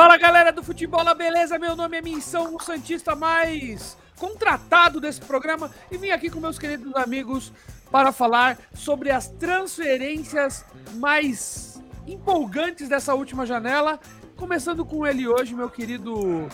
Fala galera do Futebol na Beleza, meu nome é Missão, o Santista mais contratado desse programa e vim aqui com meus queridos amigos para falar sobre as transferências mais empolgantes dessa última janela. Começando com ele hoje, meu querido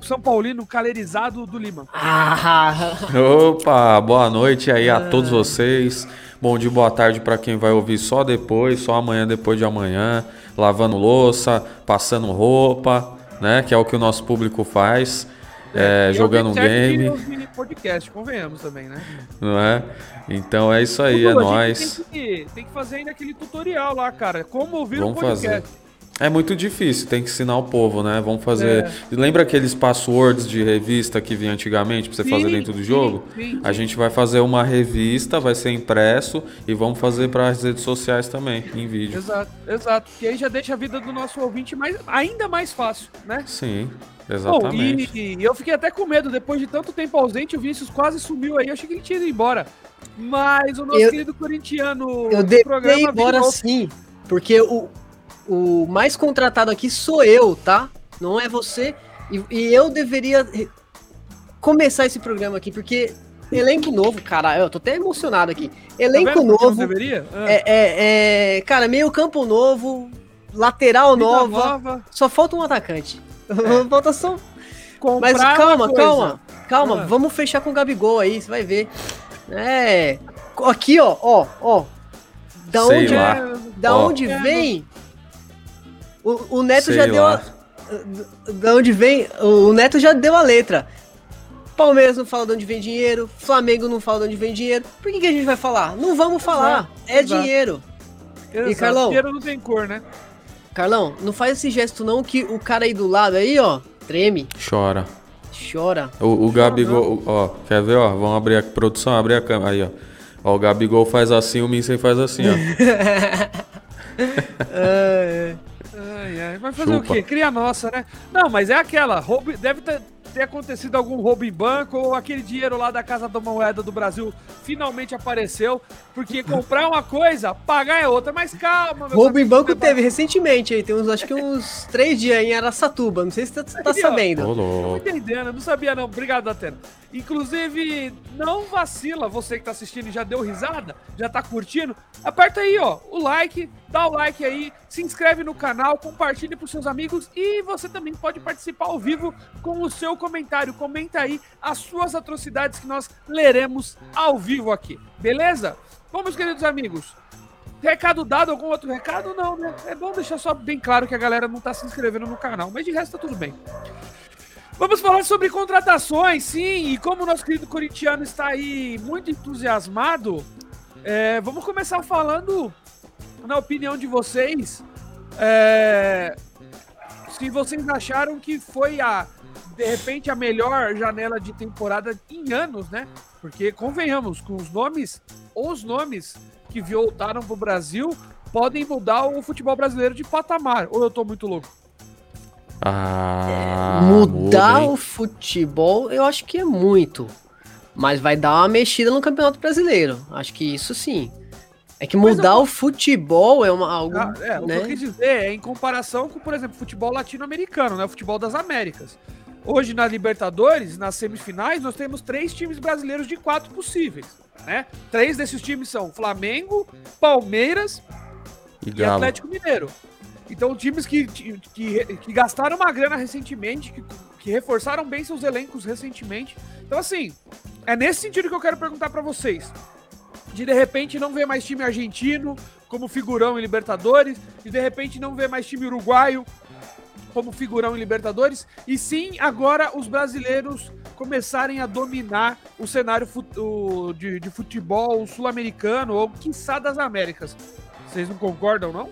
São Paulino calerizado do Lima. Ah. Opa, boa noite aí a todos vocês. Bom dia, boa tarde para quem vai ouvir só depois, só amanhã, depois de amanhã, lavando louça, passando roupa, né? Que é o que o nosso público faz. É, é jogando um game. podcast, convenhamos também, né? Não é? Então é isso aí, Dudu, é nóis. Tem que, tem que fazer ainda aquele tutorial lá, cara. Como ouvir Vamos um podcast. Fazer. É muito difícil, tem que ensinar o povo, né? Vamos fazer. É. Lembra aqueles passwords de revista que vinha antigamente pra você sim, fazer dentro do sim, jogo? Sim, a gente vai fazer uma revista, vai ser impresso e vamos fazer para as redes sociais também, em vídeo. Exato, exato. Que aí já deixa a vida do nosso ouvinte mais, ainda mais fácil, né? Sim. Exatamente. Oh, e, e, eu fiquei até com medo, depois de tanto tempo ausente, o Vinícius quase sumiu aí. Eu achei que ele tinha ido embora. Mas o nosso eu, querido corintiano. Eu dei embora sim, porque o, o mais contratado aqui sou eu, tá? Não é você. E, e eu deveria começar esse programa aqui, porque elenco novo, cara, eu tô até emocionado aqui. Elenco tá novo. Deveria? Ah. É, é, é, cara, meio campo novo, lateral nova, nova, Só falta um atacante. É. falta só. Comprar Mas calma, calma, calma. Ah. Vamos fechar com o Gabigol aí, você vai ver. É. Aqui, ó, ó, ó. Da Sei onde, lá. da ó. onde vem o, o Neto Sei já deu a, Da onde vem. O Neto já deu a letra. Palmeiras não fala de onde vem dinheiro, Flamengo não fala de onde vem dinheiro. Por que, que a gente vai falar? Não vamos falar. é exato. dinheiro. Exato. E Carlão. Dinheiro não tem cor, né? Carlão, não faz esse gesto não que o cara aí do lado aí, ó, treme. Chora. Chora. O, o Gabigol, ó, quer ver, ó? Vamos abrir a produção, abrir a câmera aí, ó. Ó, o Gabigol faz assim, o Minsen faz assim, ó. é, é. Ai, ai. Vai fazer Chupa. o quê? Cria nossa, né? Não, mas é aquela. Roubo, deve ter, ter acontecido algum roubo em banco ou aquele dinheiro lá da Casa da Moeda do Brasil finalmente apareceu. Porque comprar uma coisa, pagar é outra. Mas calma, meu Roubo em banco teve recentemente aí. Tem uns, acho que uns três dias em Aracatuba. Não sei se você tá, tá sabendo. Tô não entendendo, não sabia não. Obrigado, Datena. Inclusive, não vacila, você que tá assistindo e já deu risada, já tá curtindo. Aperta aí, ó, o like, dá o like aí, se inscreve no canal, compartilhe pros seus amigos e você também pode participar ao vivo com o seu comentário. Comenta aí as suas atrocidades que nós leremos ao vivo aqui, beleza? Bom, meus queridos amigos, recado dado, algum outro recado? Não, né? É bom deixar só bem claro que a galera não tá se inscrevendo no canal, mas de resto tá tudo bem. Vamos falar sobre contratações, sim, e como o nosso querido corintiano está aí muito entusiasmado, é, vamos começar falando, na opinião de vocês, é, se vocês acharam que foi a de repente a melhor janela de temporada em anos, né? Porque convenhamos, com os nomes, os nomes que voltaram pro Brasil podem mudar o futebol brasileiro de patamar. Ou eu tô muito louco? Ah, mudar muda, o futebol, eu acho que é muito. Mas vai dar uma mexida no Campeonato Brasileiro. Acho que isso sim. É que mudar eu... o futebol é uma, algo. Ah, é, né? o que eu né? quis dizer é em comparação com, por exemplo, futebol latino-americano, né? O futebol das Américas. Hoje na Libertadores, nas semifinais, nós temos três times brasileiros de quatro possíveis, né? Três desses times são Flamengo, Palmeiras e, e Atlético Mineiro. Então, times que, que, que, gastaram uma grana recentemente, que, que reforçaram bem seus elencos recentemente. Então, assim, é nesse sentido que eu quero perguntar para vocês. De de repente não ver mais time argentino como figurão em Libertadores, de de repente não ver mais time uruguaio como figurão em Libertadores, e sim agora os brasileiros começarem a dominar o cenário de, de futebol sul-americano ou quiçá das Américas. Vocês não concordam, não?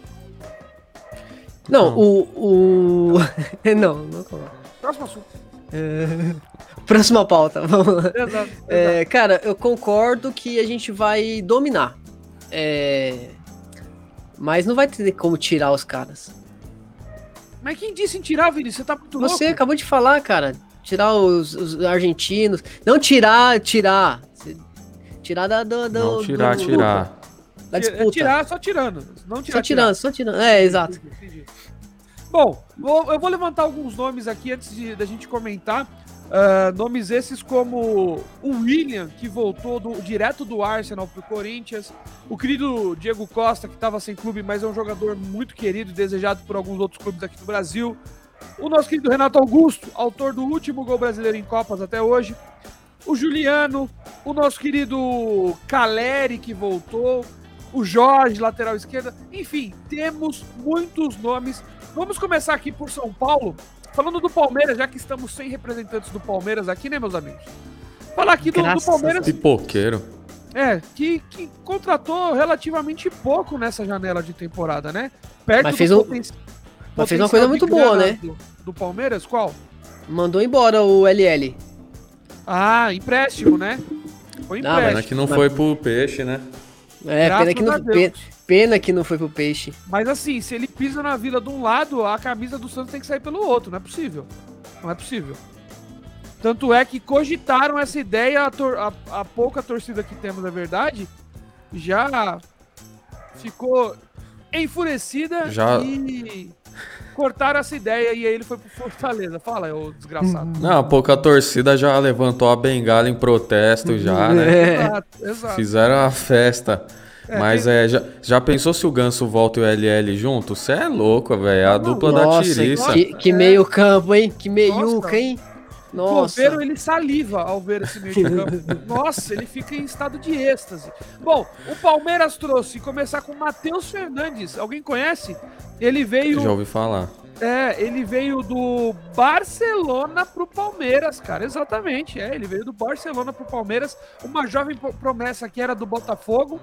Não, o. o... não, não concordo. Próximo assunto. É... Próxima pauta, vamos lá. Exato, é, cara, eu concordo que a gente vai dominar. É... Mas não vai ter como tirar os caras. Mas quem disse em tirar, Vinícius? Você tá muito louco. Você acabou de falar, cara. Tirar os, os argentinos. Não tirar, tirar. Tirar da, do, Não tirar, do, tirar. Da disputa. Tirar só tirando. Não tirar, só tirando, tirar. só tirando. É, exato. Entendi, entendi. Bom, eu vou levantar alguns nomes aqui antes da gente comentar. Ah, nomes esses como o William, que voltou do- direto do Arsenal pro Corinthians. O querido Diego Costa, que estava sem clube, mas é um jogador muito querido e desejado por alguns outros clubes aqui do Brasil. O nosso querido Renato Augusto, autor do último gol brasileiro em Copas até hoje. O Juliano, o nosso querido Caleri, que voltou. O Jorge, lateral esquerda. Enfim, temos muitos nomes. Vamos começar aqui por São Paulo. Falando do Palmeiras, já que estamos sem representantes do Palmeiras aqui, né, meus amigos? Falar aqui do, do Palmeiras, Pipoqueiro. é, que, que contratou relativamente pouco nessa janela de temporada, né? Perto Mas fez um- mas fez uma coisa muito boa, né? Do, do Palmeiras, qual? Mandou embora o LL. Ah, empréstimo, né? Foi Não, mas empréstimo. Pena que não foi pro peixe, né? É, Graças pena que, não, Deus. Pe- pena que não foi pro peixe. Mas assim, se ele pisa na vila de um lado, a camisa do Santos tem que sair pelo outro. Não é possível. Não é possível. Tanto é que cogitaram essa ideia, a, tor- a- a pouca torcida que temos, é verdade, já ficou enfurecida Já- e cortaram essa ideia e aí ele foi pro Fortaleza. Fala, ô desgraçado. Não, pouca torcida já levantou a bengala em protesto já, né? É. Exato, exato. Fizeram a festa. Mas é, já, já pensou se o Ganso volta e o LL junto? Você é louco, velho. É a dupla da Nossa, tiriça. que, que É. meio campo, hein? Que meiuca, Nossa. hein? O Nossa. Coveiro, ele saliva ao ver esse meio campo. Nossa, ele fica em estado de êxtase. Bom, o Palmeiras trouxe, começar com o Matheus Fernandes. Alguém conhece? Ele veio, Já ouvi falar. É, ele veio do Barcelona pro Palmeiras, cara. Exatamente, é, ele veio do Barcelona pro Palmeiras. Uma jovem pro- promessa que era do Botafogo,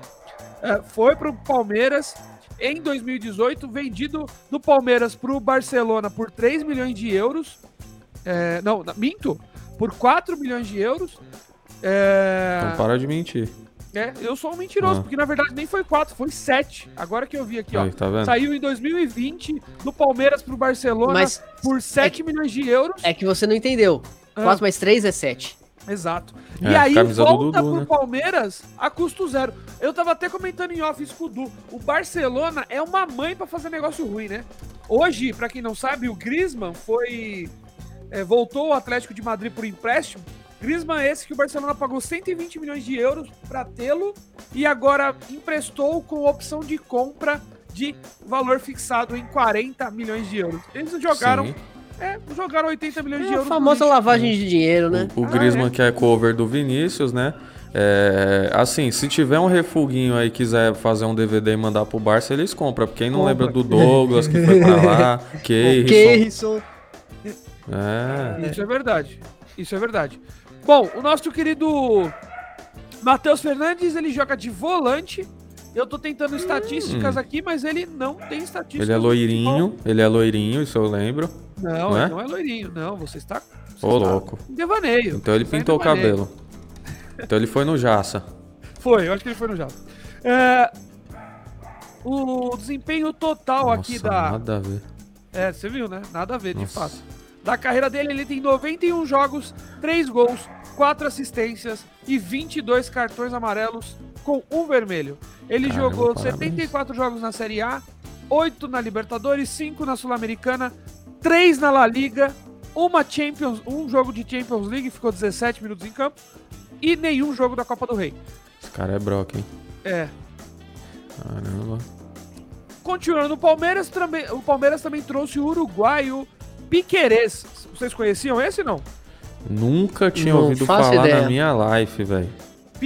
é, foi pro Palmeiras em 2018, vendido do Palmeiras pro Barcelona por 3 milhões de euros. É, não, não, minto, por 4 milhões de euros. É, Então para de mentir. É, eu sou um mentiroso, Ah. porque na verdade nem foi 4, foi 7. Agora que eu vi aqui, ó. Aí, tá vendo? Saiu em 2020 do Palmeiras pro Barcelona Mas por 7 milhões de euros. é que você não entendeu. Ah. 4 mais 3 é 7. Exato. É, e aí volta Dudu, pro né? Palmeiras a custo zero. Eu tava até comentando em off isso com o Du. O Barcelona é uma mãe pra fazer negócio ruim, né? Hoje, pra quem não sabe, o Griezmann foi é, voltou ao Atlético de Madrid por empréstimo. Griezmann é esse que o Barcelona pagou 120 milhões de euros pra tê-lo e agora emprestou com opção de compra de valor fixado em 40 milhões de euros. Eles jogaram, Sim. é, jogaram 80 milhões de É a euros. no famosa lavagem de dinheiro, né? O, o Ah, Griezmann é. que é cover do Vinícius, né? É, assim, se tiver um refuguinho aí e quiser fazer um DVD e mandar pro Barça, eles compram. Quem não lembra do Douglas que foi pra lá, Keirson. Keirson. É. Isso é verdade. Isso é verdade. Bom, o nosso querido Matheus Fernandes, ele joga de volante. Eu tô tentando estatísticas aqui, mas ele não tem estatísticas. Ele é loirinho, ele é loirinho, isso eu lembro. Não, não é? ele não é loirinho. Não, você está. Você Ô, está louco. em devaneio. Então ele pintou o cabelo. Então ele foi no Jaça. Foi, eu acho que ele foi no jato. É, o desempenho total aqui Nossa, da. nada a ver. É, você viu, né? Nada a ver, de Nossa. fato. Da carreira dele, ele tem 91 jogos, 3 gols, 4 assistências e 22 cartões amarelos com um vermelho. Ele Caramba, jogou parabéns. 74 jogos na Série A, 8 na Libertadores, 5 na Sul-Americana, 3 na La Liga, uma Champions, um jogo de Champions League, ficou 17 minutos em campo, e nenhum jogo da Copa do Rei. Esse cara é broca, hein? É. Caramba. Continuando no Palmeiras, também, o Palmeiras também trouxe o uruguaio Piquerez. Vocês conheciam esse não? Nunca tinha Não ouvido falar ideia. na minha life, velho.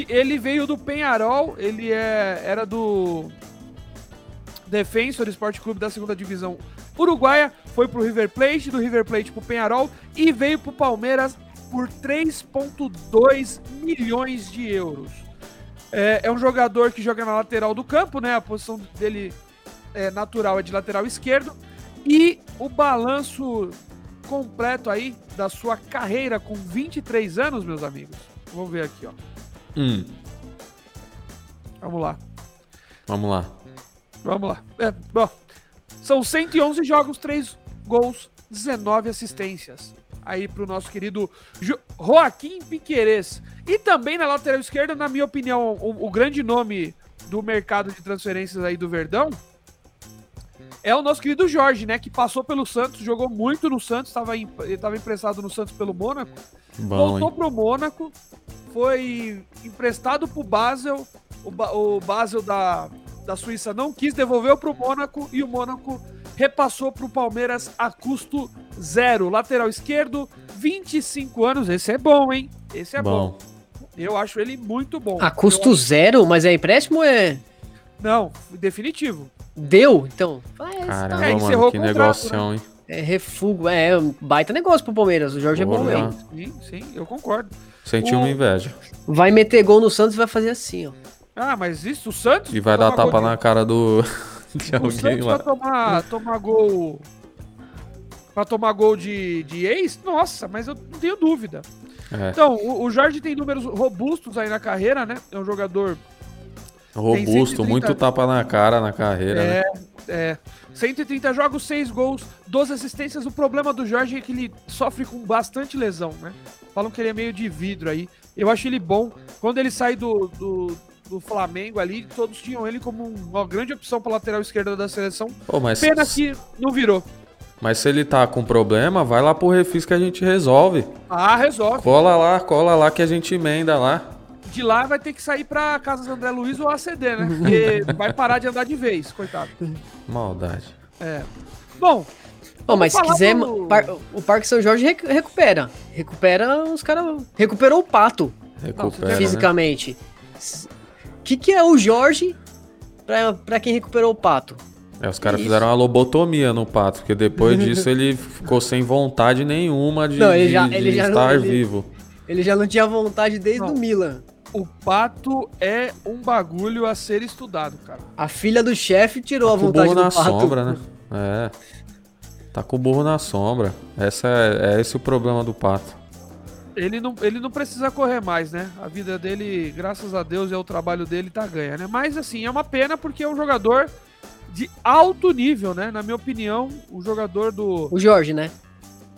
Ele veio do Penharol, ele é, era do Defensor Esporte Clube da segunda divisão uruguaia, foi pro River Plate, do River Plate pro Penharol e veio pro Palmeiras por 3,2 milhões de euros. É, é um jogador que joga na lateral do campo, né? A posição dele é, natural é de lateral esquerdo. E o balanço completo aí da sua carreira com 23 anos, meus amigos. Vamos ver aqui, ó. Hum, Vamos lá. vamos lá. Vamos lá. É, bom, são 111 jogos, 3 gols, 19 assistências. Aí pro nosso querido Jo- Joaquim Piquerez. E também na lateral esquerda, na minha opinião, o, o grande nome do mercado de transferências aí do Verdão é o nosso querido Jorge, né? Que passou pelo Santos, jogou muito no Santos, estava emprestado no Santos pelo Mônaco. Bom, voltou hein? pro Mônaco, foi emprestado pro Basel. O, Ba- o Basel da, da Suíça não quis, devolveu pro Mônaco e o Mônaco repassou pro Palmeiras a custo zero. Lateral esquerdo, 25 anos. Esse é bom, hein? Esse é bom. Bom. Eu acho ele muito bom. A custo Eu- zero, mas é empréstimo ou é. Não, definitivo. Deu? Então. Ah, é, Caramba, É, encerrou mano, que o contrato, negocião, hein? é refugo. É, é um baita negócio pro Palmeiras. O Jorge é bom Porra. mesmo. Sim, sim, eu concordo. Senti O- uma inveja. Vai meter gol no Santos e vai fazer assim, ó. Ah, mas isso, o Santos. E vai dar tapa gol na cara do. de O alguém Santos lá. pra tomar, tomar gol. Pra tomar gol de, de ex, nossa, mas eu não tenho dúvida. É, Então, o, o Jorge tem números robustos aí na carreira, né? É um jogador robusto, 130 muito tapa na cara na carreira, né? É, 130 jogos, 6 gols, 12 assistências. O problema do Jorge é que ele sofre com bastante lesão, né? Falam que ele é meio de vidro aí. Eu acho ele bom. Quando ele sai do, do, do Flamengo ali, todos tinham ele como um- uma grande opção para lateral esquerda da seleção. Pô, mas, Pena que não virou. mas se ele tá com problema, vai lá pro refis que a gente resolve. Ah, resolve. Cola lá, cola lá que a gente emenda lá. De lá vai ter que sair pra Casas André Luiz ou ACD, né? Porque vai parar de andar de vez, coitado. Maldade. É. Bom, mas se quiser, do- par- o Parque São Jorge rec- recupera. Recupera os caras. Recuperou o pato Recupera, né? fisicamente. O que, que é o Jorge pra, pra quem recuperou o pato? É, os caras fizeram uma lobotomia no pato, porque depois disso ele ficou sem vontade nenhuma de, Não, ele de- já- de ele já não- estar ele- vivo. Ele já não tinha vontade desde Não. o Milan. O pato é um bagulho a ser estudado, cara. A filha do chefe tirou Tá a com o vontade burro do na pato. sombra, né? É. Tá com o burro na sombra. Essa é, é esse o problema do pato. Ele não, ele não precisa correr mais, né? A vida dele, graças a Deus, e ao trabalho dele, tá ganha, né? Mas, assim, é uma pena porque é um jogador de alto nível, né? Na minha opinião, o jogador do... O Jorge, né?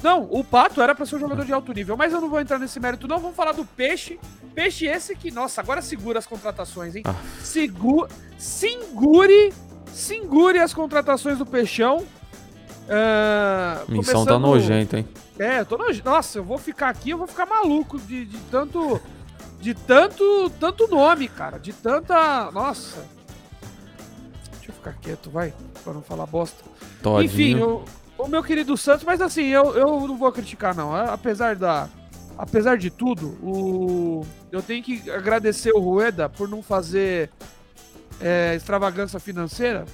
Não, o Pato era pra ser um jogador de alto nível, mas eu não vou entrar nesse mérito, não. Vamos falar do Peixe. Peixe esse que, nossa, agora segura as contratações, hein? Ah. Segu... Segure, segure as contratações do Peixão. Ah, Missão tá começando- nojenta, hein? É, eu tô nojento. Nossa, eu vou ficar aqui, eu vou ficar maluco de, de tanto. De tanto. Tanto nome, cara. De tanta. Nossa. Deixa eu ficar quieto, vai. Pra não falar bosta. Todinho. Enfim, o, o meu querido Santos, mas assim, eu, eu não vou criticar, não. Apesar da. Apesar de tudo, o, eu tenho que agradecer o Rueda por não fazer é, extravagância financeira.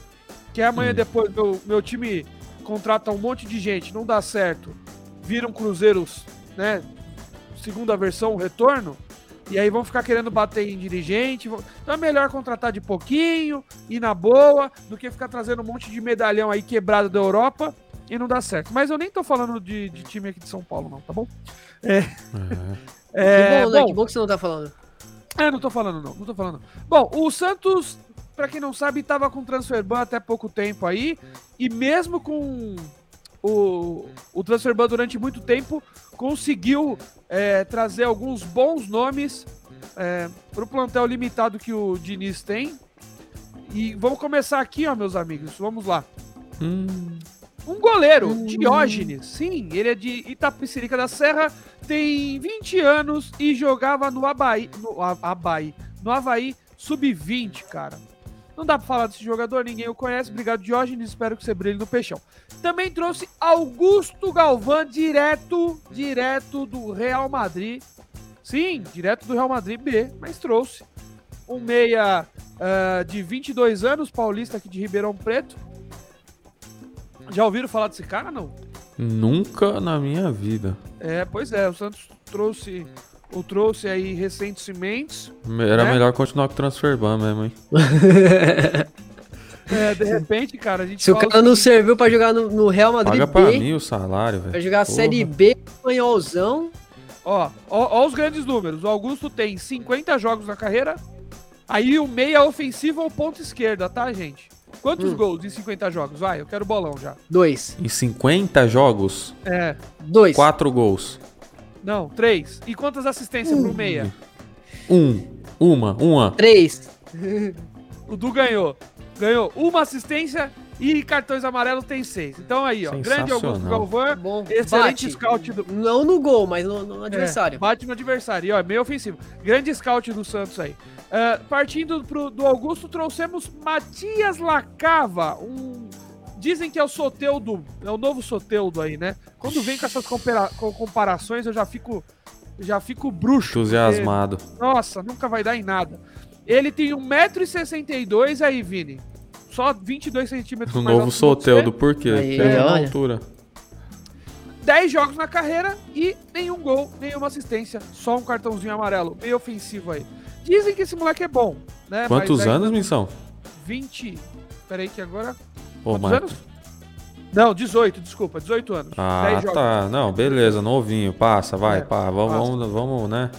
Que amanhã Hum. depois meu, meu time contrata um monte de gente, não dá certo, viram cruzeiros, né? Segunda versão, retorno. E aí vão ficar querendo bater em dirigente. Então é melhor contratar de pouquinho, ir na boa, do que ficar trazendo um monte de medalhão aí quebrado da Europa e não dá certo. Mas eu nem tô falando de, de time aqui de São Paulo, não, tá bom? É. É, que bom, né? bom, Que bom que você não tá falando. é, não tô falando não, não tô falando. Bom, o Santos, pra quem não sabe, tava com transfer ban até pouco tempo aí, e mesmo com o, o transfer ban durante muito tempo, conseguiu é, trazer alguns bons nomes é, pro plantel limitado que o Diniz tem. E vamos começar aqui, ó, meus amigos, vamos lá. Hum, Um goleiro, Hum. Diógenes. Sim, ele é de Itapecerica da Serra, tem 20 anos e jogava no Havaí, no A- Havaí, no Havaí Sub-20, cara. Não dá pra falar desse jogador, ninguém o conhece. Obrigado, Diógenes. Espero que você brilhe no peixão. Também trouxe Augusto Galvão, direto, direto do Real Madrid. Sim, direto do Real Madrid B, mas trouxe. Um meia ah, de 22 anos, paulista aqui de Ribeirão Preto. Já ouviram falar desse cara, não? nunca na minha vida. É, pois é, o Santos trouxe o trouxe aí recentemente. Era Né? melhor continuar com o transfer ban mesmo, hein? É, de repente, cara, a gente Se o cara não serviu pra jogar no, no Real Madrid Paga pra B, mim o salário, velho. vai jogar a Porra. Série B, espanholzão. Ó, ó, ó os grandes números. O Augusto tem 50 jogos na carreira. Aí o meia ofensivo ou ponta esquerda, tá, gente? Quantos Hum. gols em 50 jogos? Vai, eu quero bolão já. Dois. Em 50 jogos, É, Dois. 4 gols. não, três. E quantas assistências pro meia? Um. Uma. Uma. Três. O Du ganhou. Ganhou uma assistência E cartões amarelos tem seis. Então aí, ó. Grande Augusto. Galvão. Bom, Excelente bate. scout do. Não no gol, mas no, no adversário. É, bate no adversário. E, ó, é meio ofensivo. Grande scout do Santos aí. Ah, partindo pro, do Augusto, trouxemos Matias Lacava. Um. Dizem que é o Soteudo. É o novo Soteudo aí, né? Quando vem com essas compara- com comparações, eu já fico. Já fico bruxo. porque- Entusiasmado. nossa, nunca vai dar em nada. Ele tem 1,62m aí, Vini. Só 22 centímetros O novo Soteldo, você. por quê? Aí, Porque é olha. altura. 10 jogos na carreira e nenhum gol, nenhuma assistência. Só um cartãozinho amarelo. Meio ofensivo aí. Dizem que esse moleque é bom, né? Quantos aí- anos, Missão? 20. Peraí que agora... Ô, Quantos anos? Não, 18, desculpa. 18 anos. Ah, 10 jogos. tá. Não, beleza, novinho. Passa, vai, É, pá. Vamos, passa. vamos, vamos, né?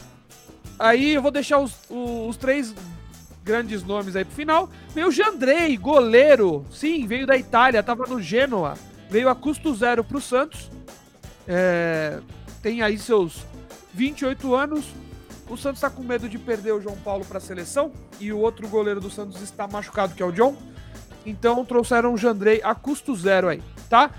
Aí eu vou deixar os, os, três grandes nomes aí pro final. Veio o Jandrei, goleiro. Sim, veio da Itália, tava no Genoa. Veio a custo zero pro Santos. É, tem aí seus 28 anos. O Santos tá com medo de perder o João Paulo pra seleção. E o outro goleiro do Santos está machucado, que é o John. Então trouxeram o Jandrei a custo zero aí, tá?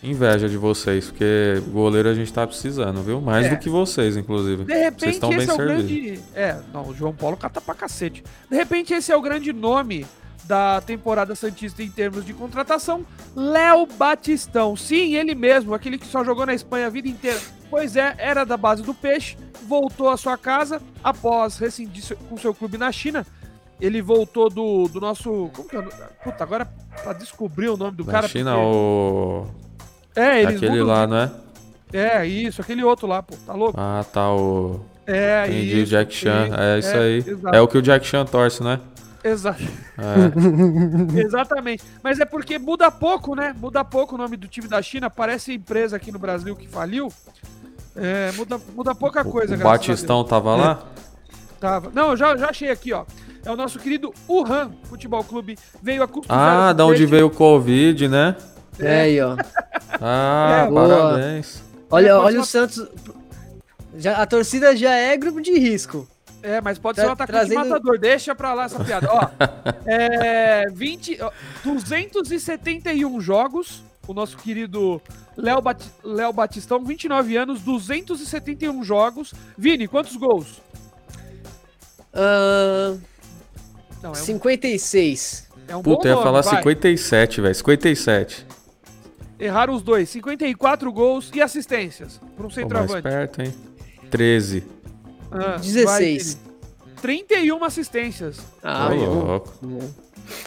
Inveja de vocês, porque goleiro a gente tá precisando, viu? Mais É. do que vocês, inclusive. De Vocês repente estão bem esse é o servidos. grande. É, não, o João Paulo cata pra cacete. De repente esse é o grande nome da temporada Santista em termos de contratação. Léo Batistão. Sim, ele mesmo, aquele que só jogou na Espanha a vida inteira. Pois é, era da base do Peixe, voltou à sua casa após rescindir com seu clube na China. Ele voltou do, do nosso. Como que é? o? Puta, agora pra descobrir o nome do Na cara. China, porque- o. É, eles Aquele lá, não é? É, isso, aquele outro lá, pô, tá louco? Ah, tá, o. É, Entendi, isso. Jack Chan. É isso aí. exato. É o que o Jack Chan torce, né? Exato. É. Exatamente. Mas é porque muda pouco, né? Muda pouco o nome do time da China. Parece empresa aqui no Brasil que faliu. É, muda, muda pouca coisa, o graças a Batistão tava lá? Deus. Tava. Não, eu já, já achei aqui, ó. É o nosso querido Wuhan Futebol Clube. Veio a custo Ah, da onde veio o Covid, né? É aí, ó. Ah, É, parabéns. Olha, É, olha o Santos. Já, a torcida já é grupo de risco. É, mas pode Tra- ser um atacante trazendo- matador. Deixa pra lá essa piada. Ó, é, 20, ó, 271 jogos. O nosso querido Léo Bati- Léo Batistão, 29 anos, 271 jogos. Vini, quantos gols? Ah, Não, é um, 56. é um bom Puta, eu ia nome, falar vai. 57, velho. 57. Erraram os dois. 54 gols e assistências para um Pô, mais centroavante. perto, hein? 13. Ah, 16. vai, Vini. 31 assistências. Ah, louco.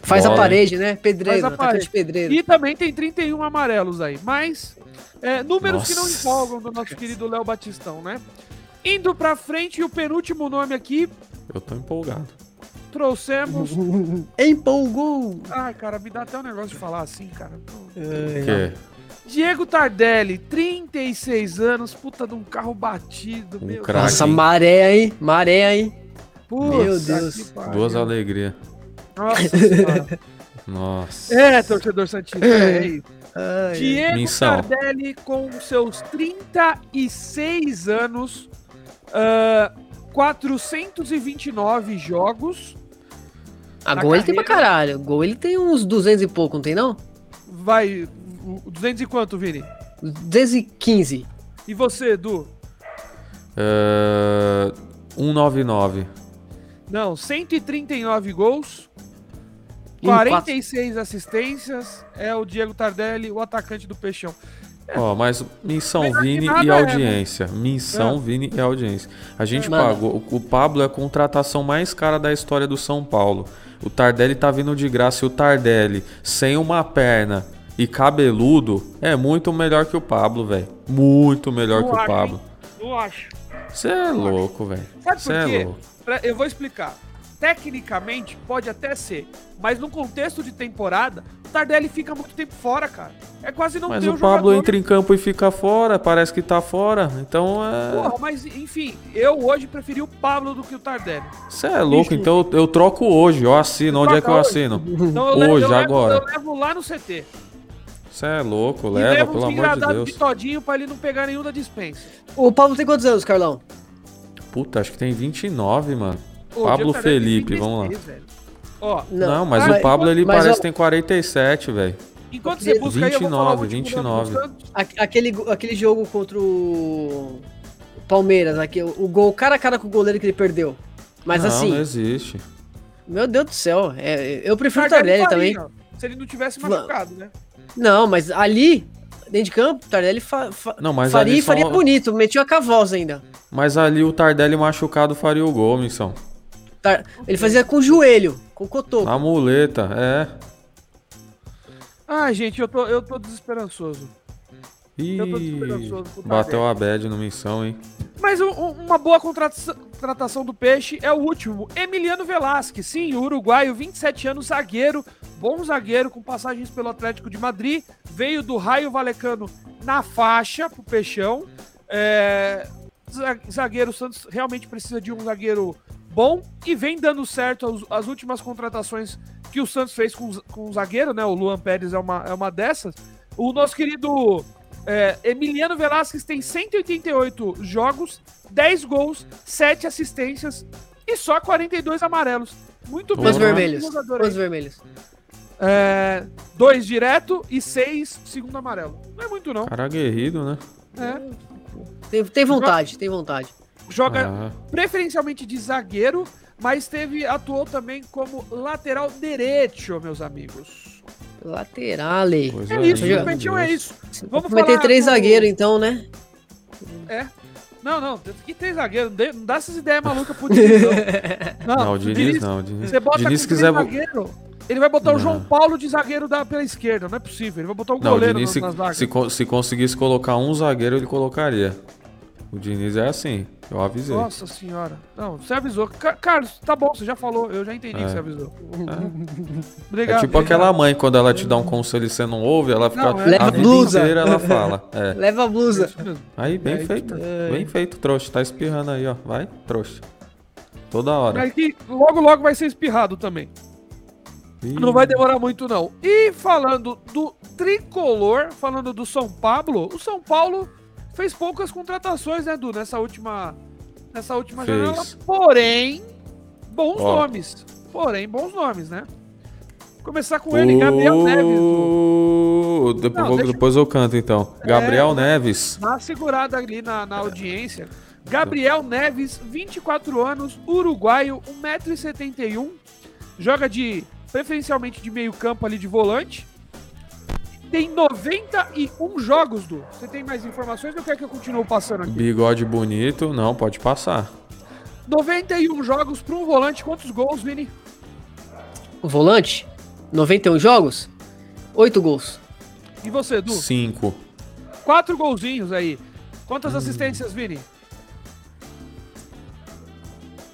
Faz Bola, a parede, né? Pedreiro, Faz a parede. pedreiro. E também tem 31 amarelos aí. Mas é, números que não Nossa. empolgam do nosso querido Léo Batistão, né? Indo pra frente, o penúltimo nome aqui, Eu tô empolgado. trouxemos. Empolgou! Ai, cara, me dá até um negócio de falar assim, cara. O quê? Diego Tardelli, 36 anos, puta de um carro batido, Um meu craque. Nossa, hein? maré, hein? Maré, hein? Puta Meu Deus. Duas alegrias. Nossa senhora. Nossa. É, torcedor Santista, é isso. Ai, Diego Missão. Tardelli, com seus 36 anos, ah, 429 jogos, A na gol ele tem pra carreira. caralho. Gol ele tem uns 200 e pouco, não tem não? vai. o- 200 e quanto, Vini? 215. E você, Edu? É, 199. Não, 139 gols, E 46 assistências. É o Diego Tardelli, o atacante do Peixão. Ó, mas menção Melhor que Vini e é, audiência. Menção É. Vini e audiência. A gente Mano. pagou. O Pablo é a contratação mais cara da história do São Paulo. O Tardelli tá vindo de graça e o Tardelli, sem uma perna e cabeludo, é muito melhor que o Pablo, velho. Muito melhor Não que o acho, Pablo. hein? Não acho. Você é louco, velho. Sabe Você por é quê? Pra- Eu vou explicar. Tecnicamente, pode até ser. Mas no contexto de temporada, o Tardelli fica muito tempo fora, cara. É quase não Mas ter o um Pablo jogador- entra em campo e fica fora, parece que tá fora. Então é. Porra, mas enfim, eu hoje preferi o Pablo do que o Tardelli. Você é louco, Bicho. então eu, troco hoje. Eu assino. Onde é que eu hoje. assino? Então eu, Hoje, eu levo- agora. eu levo lá no CT. Você é louco, e leva, levo pelo uns amor de engradados Deus. de todinho pra ele não pegar nenhum da dispensa. O Pablo tem quantos anos, Carlão? Puta, acho que tem 29, mano. Ô, Pablo Felipe, vamos lá. 36, velho. Ó, Não, mas Ah, o Pablo ele mas, parece que tem 47, velho. enquanto você busca aí, eu vou falar o 29, último jogo do 29. Santos. a- aquele, aquele jogo contra o Palmeiras, aqui, o, gol cara a cara com o goleiro que ele perdeu. Mas não, assim, não existe. meu Deus do céu, é, eu prefiro o Tardelli Tardelli também. faria, Se ele não tivesse Não. machucado, né? Não, mas ali, dentro de campo, o Tardelli fa, fa- Não, mas faria ali e faria só- bonito, metiu a cavosa ainda. Mas ali o Tardelli machucado faria o gol, missão. Ele fazia com o joelho, com o cotoco. A muleta, é. Ai, gente, eu tô, eu tô desesperançoso. Ih, Eu tô desesperançoso com o bateu a bad no missão, hein? Mas um- um- uma boa contratação, do Peixe é o último, Emiliano Velasquez. Sim, o uruguaio, 27 anos, zagueiro, bom zagueiro, com passagens pelo Atlético de Madrid. Veio do Raio Valecano na faixa pro Peixão. É, za- zagueiro, o Santos realmente precisa de um zagueiro bom e vem dando certo as, as últimas contratações que o Santos fez com, o- com o zagueiro, né? O Luan Pérez é uma, é uma dessas. O nosso querido é, Emiliano Velasquez tem 188 jogos, 10 gols, 7 assistências e só 42 amarelos. Muito bem. Quantos Porra. vermelhos? Quantos vermelhos? É, dois direto e seis segundo amarelo. Não é muito, não. Cara aguerrido, né? É. Tem, tem vontade, tem vontade. Joga Ah, preferencialmente de zagueiro, mas teve atuou também como lateral direito, meus amigos. Laterale. pois É é, isso, meu o Betinho é isso. Vamos Vai ter três do- zagueiros então, né? É. Não, não, que três zagueiros. Não Não dá essas ideias malucas pro Diniz, não. Não, o Diniz não. O Diniz, Você bota Diniz com quiser. zagueiro, ele vai botar o Não. João Paulo de zagueiro da, pela esquerda. Não é possível. Ele vai botar o Não, o goleiro Diniz, na, se, se conseguisse colocar um zagueiro, ele colocaria. O Diniz é assim, eu avisei. Nossa senhora. Não, você avisou. Ca- Carlos, tá bom, você já falou. Eu já entendi É. que você avisou. É Obrigado. tipo aquela mãe, quando ela te dá um conselho e você não ouve, ela fica Não, é. a Leva vida blusa. inteira ela fala. É. Leva a blusa. Mesmo. Aí, bem É isso feito. Bem feito, trouxa. Tá espirrando aí, ó. Vai, trouxa. Toda hora. Mas que logo, logo vai ser espirrado também. Ih, Não vai demorar muito, não. E falando do tricolor, falando do São Paulo, o São Paulo fez poucas contratações, né, Du, nessa última, nessa última Fez. janela. Porém, bons Ó. nomes. Porém, bons nomes, né? Começar com ele, Gabriel Neves. Du. Depois, Não, deixa- depois eu canto então. Gabriel É. Neves. Dá uma segurada ali na, na audiência. Gabriel Neves, 24 anos, uruguaio, 1,71m. Joga de preferencialmente de meio campo ali de volante. Tem 91 jogos, Du. Você tem mais informações ou quer que eu continue passando aqui? Bigode bonito. Não, pode passar. 91 jogos para um volante. Quantos gols, Vini? O volante, 91 jogos, 8 gols. E você, Du? Cinco. Quatro golzinhos aí. Hum. Quantas assistências, Vini?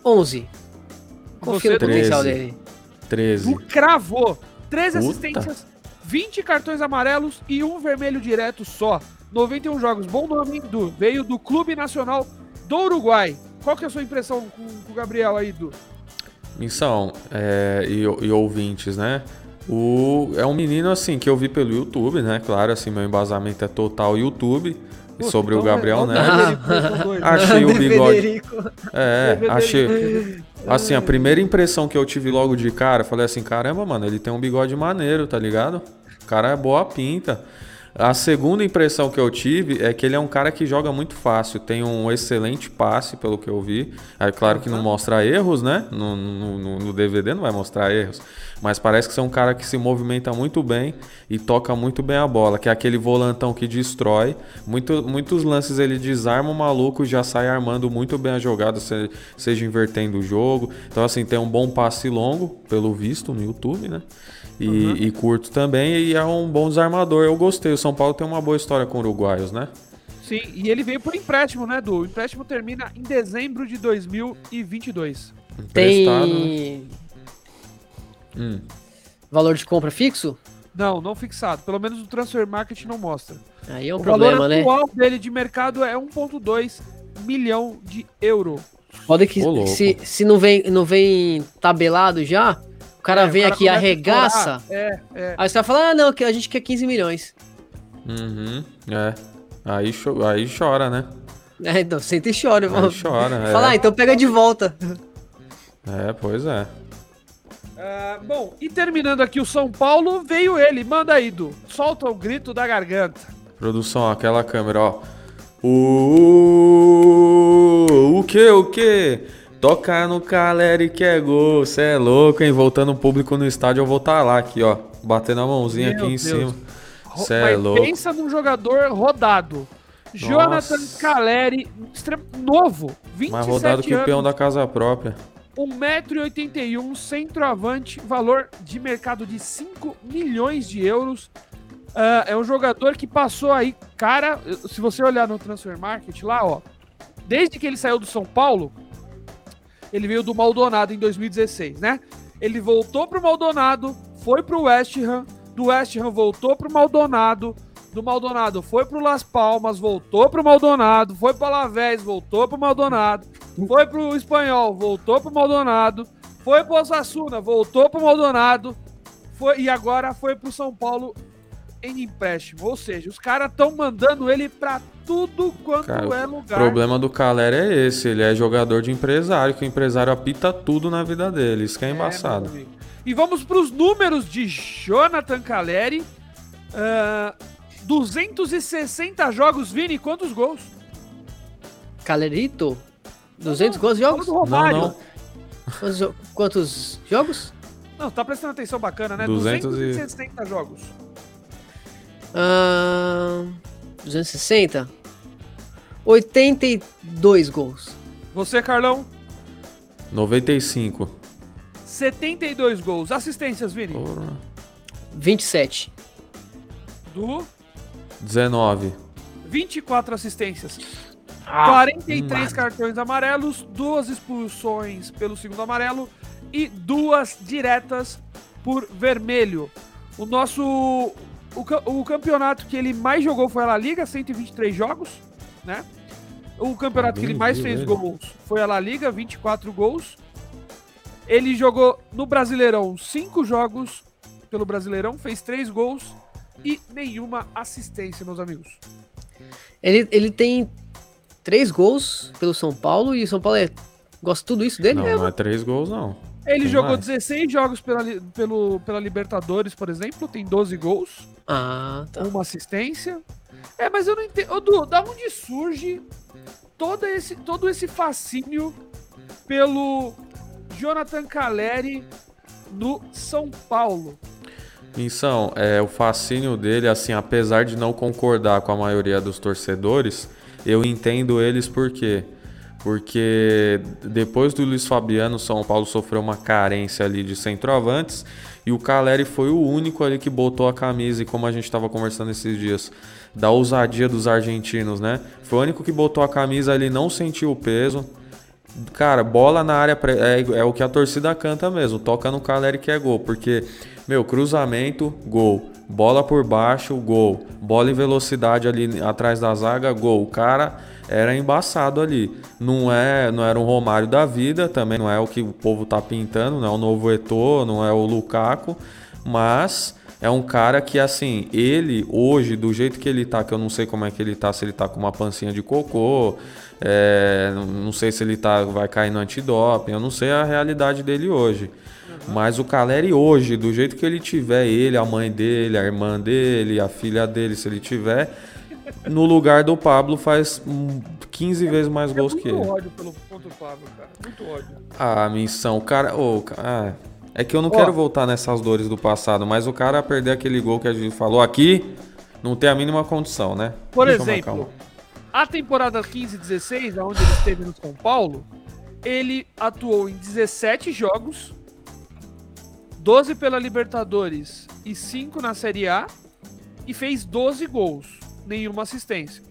11. Confio no potencial 13. dele. Treze. Du cravou 13 Puta. assistências, 20 cartões amarelos e um vermelho direto só. 91 jogos. Bom nome, Du. Veio do Clube Nacional do Uruguai. Qual que é a sua impressão com, com o Gabriel aí, Du? Missão é, e, e ouvintes, né? O, é um menino assim que eu vi pelo YouTube, né? Claro, assim, meu embasamento é total YouTube. E Pô, sobre o então é- Gabriel Neves. Né? Achei o bigode. É, achei. Assim, a primeira impressão que eu tive logo de cara, eu falei assim: caramba, mano, ele tem um bigode maneiro, tá ligado? O cara é boa pinta. A segunda impressão que eu tive é que ele é um cara que joga muito fácil, tem um excelente passe, pelo que eu vi. É claro que não mostra erros, né? No, no- no- DVD não vai mostrar erros. Mas parece que é um cara que se movimenta muito bem e toca muito bem a bola, que é aquele volantão que destrói. Muito, muitos lances ele desarma o maluco e já sai armando muito bem a jogada, se- seja invertendo o jogo. Então, assim, tem um bom passe longo, pelo visto, no YouTube, né? E, e curto também, e é um bom desarmador. Eu gostei. O São Paulo tem uma boa história com uruguaios, né? Sim, e ele veio por empréstimo, né, Du? O empréstimo termina em dezembro de 2022. Emprestado, né? Tem Hum. valor de compra fixo? Não, não fixado. Pelo menos o Transfer Market não mostra. Aí é um o problema, valor né? atual dele de mercado é 1,2 milhão de euro. Pode que Ô, se, se não, vem, não vem tabelado já, cara É, vem o cara aqui e arregaça. É, é. Aí você vai falar, ah, não, que a gente quer 15 milhões. Uhum. É. Aí, cho- aí chora, né? É, então, senta e chora. Aí chora. Fala, ah, é. então pega de volta. É, pois é. Uh, bom, e terminando aqui o São Paulo, veio ele. Manda aí, Du. Solta o grito da garganta. Produção, aquela câmera, ó. O, o que, o que? Toca no Caleri que é gol. Cê é louco, hein? Voltando o público no estádio, eu vou estar tá lá aqui, ó. Batendo a mãozinha Meu aqui Deus. em cima. Cê é louco. Pensa num jogador rodado. Nossa. Jonathan Caleri, novo, 27 Mais rodado que o peão da casa própria. 1,81m, centroavante, valor de mercado de 5 milhões de euros. Uh, é um jogador que passou aí, cara, se você olhar no Transfer Market lá, ó, desde que ele saiu do São Paulo, ele veio do Maldonado em 2016, né? Ele voltou pro Maldonado, foi pro West Ham, do West Ham voltou pro Maldonado, do Maldonado foi pro Las Palmas, voltou pro Maldonado, foi pro Alavés, voltou pro Maldonado, foi pro Espanhol, voltou pro Maldonado, foi pro Osasuna, voltou pro Maldonado, foi, e agora foi pro São Paulo em empréstimo. Ou seja, os caras estão mandando ele para tudo quanto cara, é lugar. O problema do Calera é esse, ele é jogador de empresário, que o empresário apita tudo na vida dele, isso que é, é embaçado. E vamos para os números de Jonathan Caleri. Uh, 260 jogos, Vini, quantos gols? Calerito? 200 gols jogos? Não, não. Quantos, quantos, jogos? Não, tá prestando atenção bacana, né? 260 e... jogos. Uh, 260? 82 gols. Você, Carlão? 95. 72 gols. Assistências, Vini? Porra. 27. Du? 19. 24 assistências. Ah, 43 mano. cartões amarelos, duas expulsões pelo segundo amarelo e duas diretas por vermelho. O nosso o, o campeonato que ele mais jogou foi a La Liga, 123 jogos, né? O campeonato ah, que ele mais fez gols foi a La Liga, 24 gols. Ele jogou no Brasileirão 5 jogos pelo Brasileirão, fez 3 gols e nenhuma assistência, meus amigos. Ele, ele tem três gols pelo São Paulo e o São Paulo é. Gosta tudo isso dele? Não, não é três gols, não. Ele tem jogou mais. 16 jogos pela, pelo, pela Libertadores, por exemplo, tem 12 gols. Ah, tá. Uma assistência. É, mas eu não entendo. Ô, Du, da onde surge todo esse, todo esse fascínio pelo Jonathan Caleri no São Paulo? Então, é, o fascínio dele, assim, apesar de não concordar com a maioria dos torcedores, eu entendo eles por quê? Porque depois do Luiz Fabiano, São Paulo sofreu uma carência ali de centroavantes e o Caleri foi o único ali que botou a camisa, e como a gente estava conversando esses dias, da ousadia dos argentinos, né? Foi o único que botou a camisa ali, não sentiu o peso. Cara, bola na área é, é o que a torcida canta mesmo, toca no Caleri que é gol, porque meu, cruzamento, gol. Bola por baixo, gol. Bola em velocidade ali atrás da zaga, gol. O cara era embaçado ali. Não é, não era um Romário da vida, também não é o que o povo tá pintando, não é o novo Eto'o, não é o Lukaku, mas é um cara que assim, ele hoje do jeito que ele tá, que eu não sei como é que ele tá, se ele tá com uma pancinha de cocô, é, não sei se ele tá vai cair no antidoping, eu não sei a realidade dele hoje. Mas o Caleri hoje, do jeito que ele tiver, ele, a mãe dele, a irmã dele, a filha dele, se ele tiver, no lugar do Pablo faz 15 vezes mais gols que ele. Muito ódio pelo contra o Pablo, cara. Muito ódio. Ah, missão. O cara. Oh, ah, é que eu não quero voltar nessas dores do passado, mas o cara perder aquele gol que a gente falou aqui não tem a mínima condição, né? Por Deixa exemplo, a temporada 15-16, onde ele esteve no São Paulo, ele atuou em 17 jogos 12 pela Libertadores e 5 na Série A e fez 12 gols, nenhuma assistência.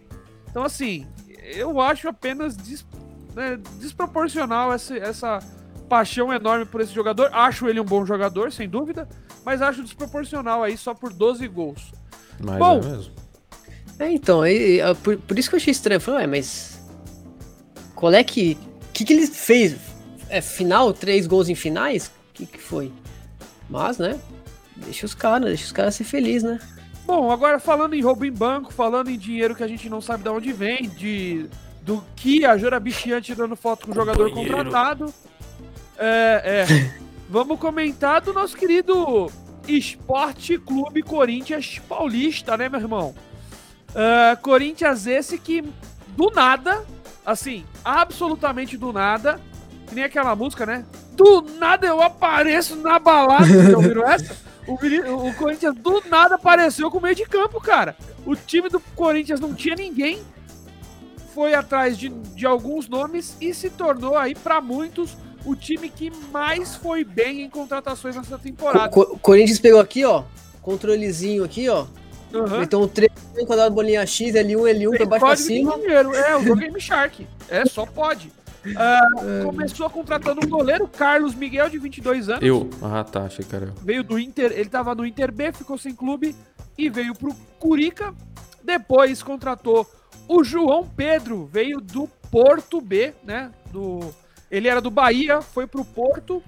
Então, assim, eu acho apenas des, né, desproporcional essa, essa paixão enorme por esse jogador. Acho ele um bom jogador, sem dúvida, mas acho desproporcional aí só por 12 gols. Mas bom, é mesmo. É, então, é, é, por, por, isso que eu achei estranho. Falei, mas. Qual é que. O que, que ele fez? É final? Três gols em finais? O que, que foi? Mas, né? Deixa os caras, deixa os caras ser felizes, né? Bom, agora falando em roubo em banco, falando em dinheiro que a gente não sabe de onde vem, de do que a Jura Bichian tirando foto com o jogador contratado. É, é. vamos comentar do nosso querido Esporte Clube Corinthians Paulista, né, meu irmão? Uh, Corinthians esse que do nada, assim, absolutamente do nada, que nem aquela música, né? Do nada eu apareço na balada. Já ouviram essa? O, o, Corinthians do nada apareceu com o meio de campo, cara. O time do Corinthians não tinha ninguém. Foi atrás de, de alguns nomes e se tornou aí, para muitos, o time que mais foi bem em contratações nessa temporada. O Corinthians pegou aqui, ó. Controlezinho aqui, ó. Uhum. Então o 3 quadrado bolinha X, L1, L1 pra baixo pra cima. Dinheiro. É, o Game Shark. É, só pode. Uh, começou contratando um goleiro, Carlos Miguel, de 22 anos. Eu? Ah, tá, achei que era eu. Veio do Inter, ele tava no Inter B, ficou sem clube e veio pro Curica. Depois contratou o João Pedro, veio do Porto B, né? Do, ele era do Bahia, foi pro Porto.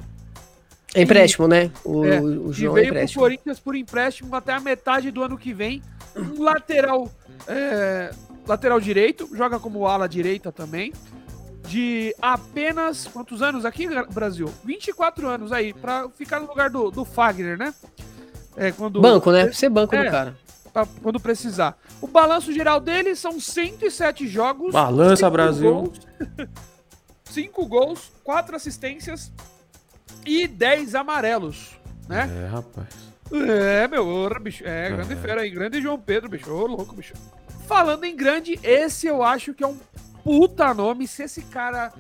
É empréstimo, e, né? O, é, o João e veio é pro Corinthians por empréstimo até a metade do ano que vem. Um lateral, é, lateral direito, joga como ala direita também de apenas quantos anos aqui, Brasil? 24 anos aí, para ficar no lugar do, do Fagner, né? É, quando, banco, né? Ser banco é, do cara. Pra, quando precisar. O balanço geral dele são 107 jogos. Balança, Brasil. Gols, 5 gols, 4 assistências e 10 amarelos, né? É, rapaz. É, meu, bicho. É, grande é. fera aí. Grande João Pedro, bicho. Ô, louco, bicho. Falando em grande, esse eu acho que é um puta nome. Se esse cara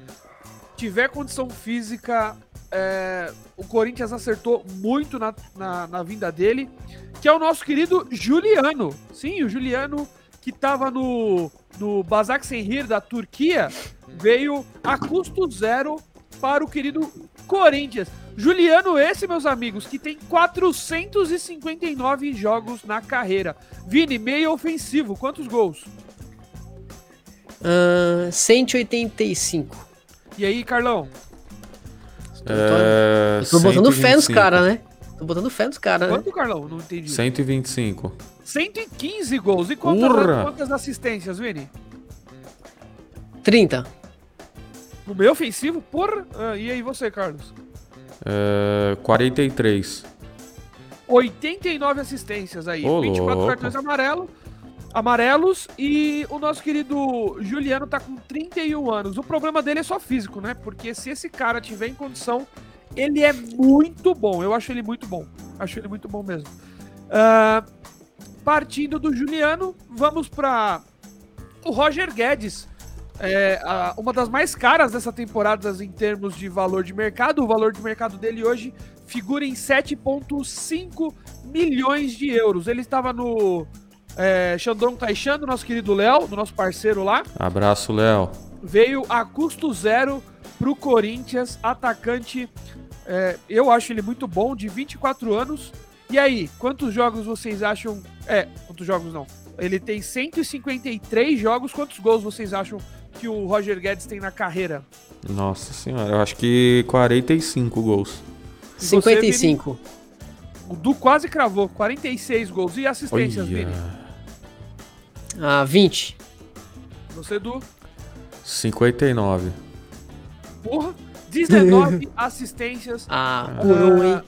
tiver condição física, é, o Corinthians acertou muito na, na, na, vinda dele, que é o nosso querido Juliano. Sim, o Juliano que estava no, no Basak Senhir da Turquia, veio a custo zero para o querido Corinthians. Juliano, esse, meus amigos, que tem 459 jogos na carreira. Vini, meio ofensivo, quantos gols? Uh, 185. E aí, Carlão? É, tô botando 125. fé nos caras, né? Tô botando fé nos caras, né? Quanto, Carlão? Não entendi. 125. 115 gols. E quantas, quantas assistências, Vini? 30. No meio ofensivo, por. Ah, e aí você, Carlos? É, 43. 89 assistências aí. Ô, 24 louco. cartões amarelos amarelos e o nosso querido Juliano tá com 31 anos. O problema dele é só físico, né? Porque se esse cara tiver em condição, ele é muito bom. Eu acho ele muito bom. Acho ele muito bom mesmo. Uh, partindo do Juliano, vamos para o Roger Guedes. É, a, uma das mais caras dessa temporada em termos de valor de mercado. O valor de mercado dele hoje figura em 7,5 milhões de euros. Ele estava no é, Xandão Taixan, do nosso querido Léo, do nosso parceiro lá. Abraço, Léo. Veio a custo zero pro Corinthians, atacante. É, eu acho ele muito bom, de 24 anos. E aí, quantos jogos vocês acham? É, quantos jogos não? Ele tem 153 jogos. Quantos gols vocês acham que o Roger Guedes tem na carreira? Nossa senhora, eu acho que 45 gols. 55. o Du quase cravou, 46 gols. E assistências, Olha. Vini? Ah, 20. Você, Edu? 59. Porra, 19 assistências. Ah, curou, hein?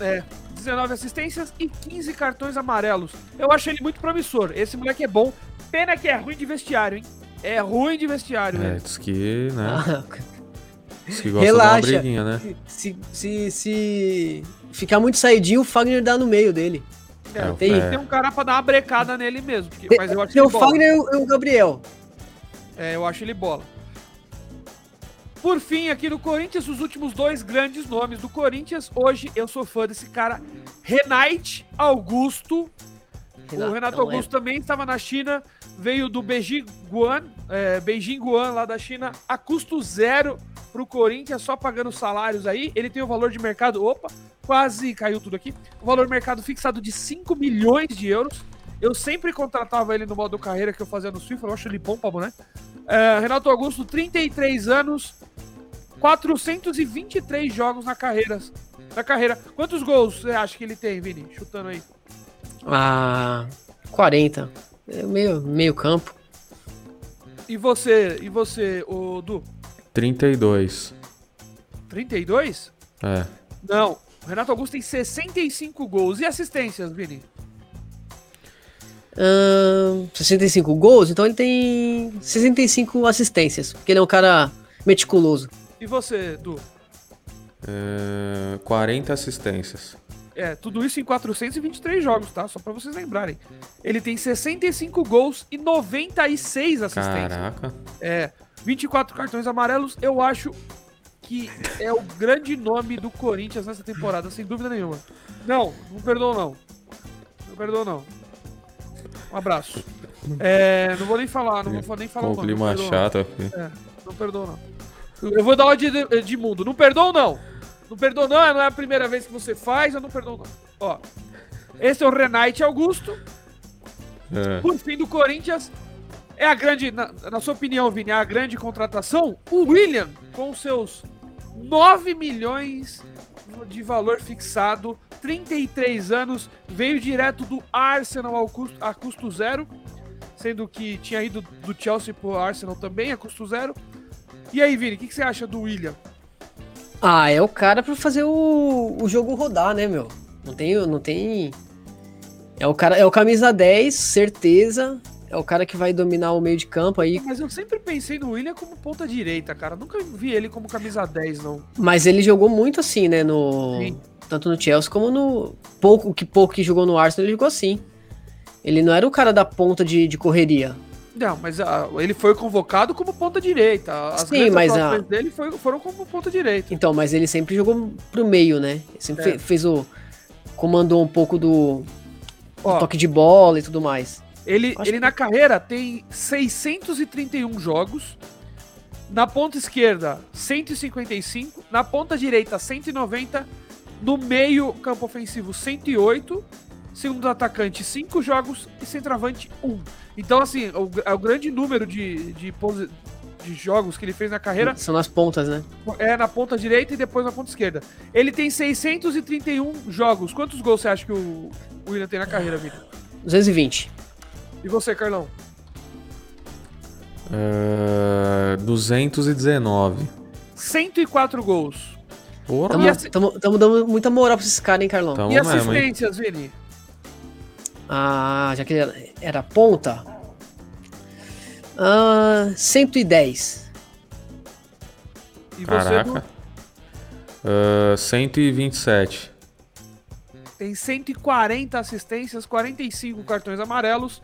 É, 19 assistências e 15 cartões amarelos. Eu acho ele muito promissor. Esse moleque é bom. Pena que é ruim de vestiário, hein? É ruim de vestiário, É, diz que, né? Ah, diz que gosta Relaxa. de uma briguinha, né? Se, se, se ficar muito saidinho, o Fagner dá no meio dele. É, tem, é. tem um cara pra dar uma brecada nele mesmo. Porque, mas eu acho tem o Fagner e o Gabriel. É, eu acho ele bola. Por fim, aqui no Corinthians, os últimos dois grandes nomes do Corinthians. Hoje eu sou fã desse cara, Renate Augusto. Renatão, o Renato Augusto é. também estava na China, veio do Beijing Guan, é, Beijing Guan lá da China, a custo zero para o Corinthians, só pagando salários aí. Ele tem o valor de mercado, opa, quase caiu tudo aqui. O valor de mercado fixado de 5 milhões de euros. Eu sempre contratava ele no modo carreira que eu fazia no Swift, eu acho ele bom pra boné. É, Renato Augusto, 33 anos, 423 jogos na carreira. Na carreira. Quantos gols você acha que ele tem, Vini? Chutando aí. Ah, 40. É meio, meio campo. E você, e você, o Du? 32. 32? É. Não. O Renato Augusto tem 65 gols. E assistências, Vini? Ahn, 65 gols, então ele tem 65 assistências. Porque ele é um cara meticuloso. E você, Du? É, 40 assistências. É, tudo isso em 423 jogos, tá? Só pra vocês lembrarem. Ele tem 65 gols e 96 assistências. Caraca. É, 24 cartões amarelos. Eu acho que é o grande nome do Corinthians nessa temporada, sem dúvida nenhuma. Não, não perdoa não. Não perdoa não. Um abraço. É, não vou nem falar, não vou nem falar o nome, clima não perdoa, chato aqui. É, não perdoa não. Eu vou dar uma de Edmundo. Não perdoa não. Não perdoa não, não é a primeira vez que você faz, eu não perdoo não. Ó, esse é o Renate Augusto. É. Por fim do Corinthians, é a grande, na, na sua opinião, Vini, é a grande contratação? O William, com seus 9 milhões de valor fixado, 33 anos, veio direto do Arsenal ao custo, a custo zero, sendo que tinha ido do Chelsea pro Arsenal também a custo zero. E aí, Vini, o que, que você acha do William? Ah, é o cara pra fazer o, o jogo rodar, né, meu? Não tem, não tem. É o cara, é o camisa 10, certeza. É o cara que vai dominar o meio de campo aí. Mas eu sempre pensei no William como ponta direita, cara. Nunca vi ele como camisa 10, não. Mas ele jogou muito assim, né? No, Sim. tanto no Chelsea como no. Pouco que pouco que jogou no Arsenal, ele jogou assim. Ele não era o cara da ponta de, de correria. Não, mas ah, ele foi convocado como ponta direita. As Sim, mas a- dele foi- foram como ponta direita. Então, mas ele sempre jogou pro meio, né? Ele sempre É. fe- fez o. Comandou um pouco do, do Ó, toque de bola e tudo mais. Ele, acho ele que- na carreira tem 631 jogos. Na ponta esquerda, 155. Na ponta direita, 190. No meio campo ofensivo, 108. Segundo atacante, 5 jogos. E centroavante, 1. Então, assim, o, é o grande número de, de, de jogos que ele fez na carreira São nas pontas, né? é na ponta direita e depois na ponta esquerda. Ele tem 631 jogos. Quantos gols você acha que o o William tem na carreira, Vitor? 220. E você, Carlão? É, 219. 104 gols. Porra, Tamo, E assi- tamo- tamo dando muita moral pra esses caras, hein, Carlão? Tamo e mesmo, assistências, Vini? Ah, já que ele era, ponta. Ah, 110. E você Caraca. É, 127. Du, tem 140 assistências, 45 cartões amarelos.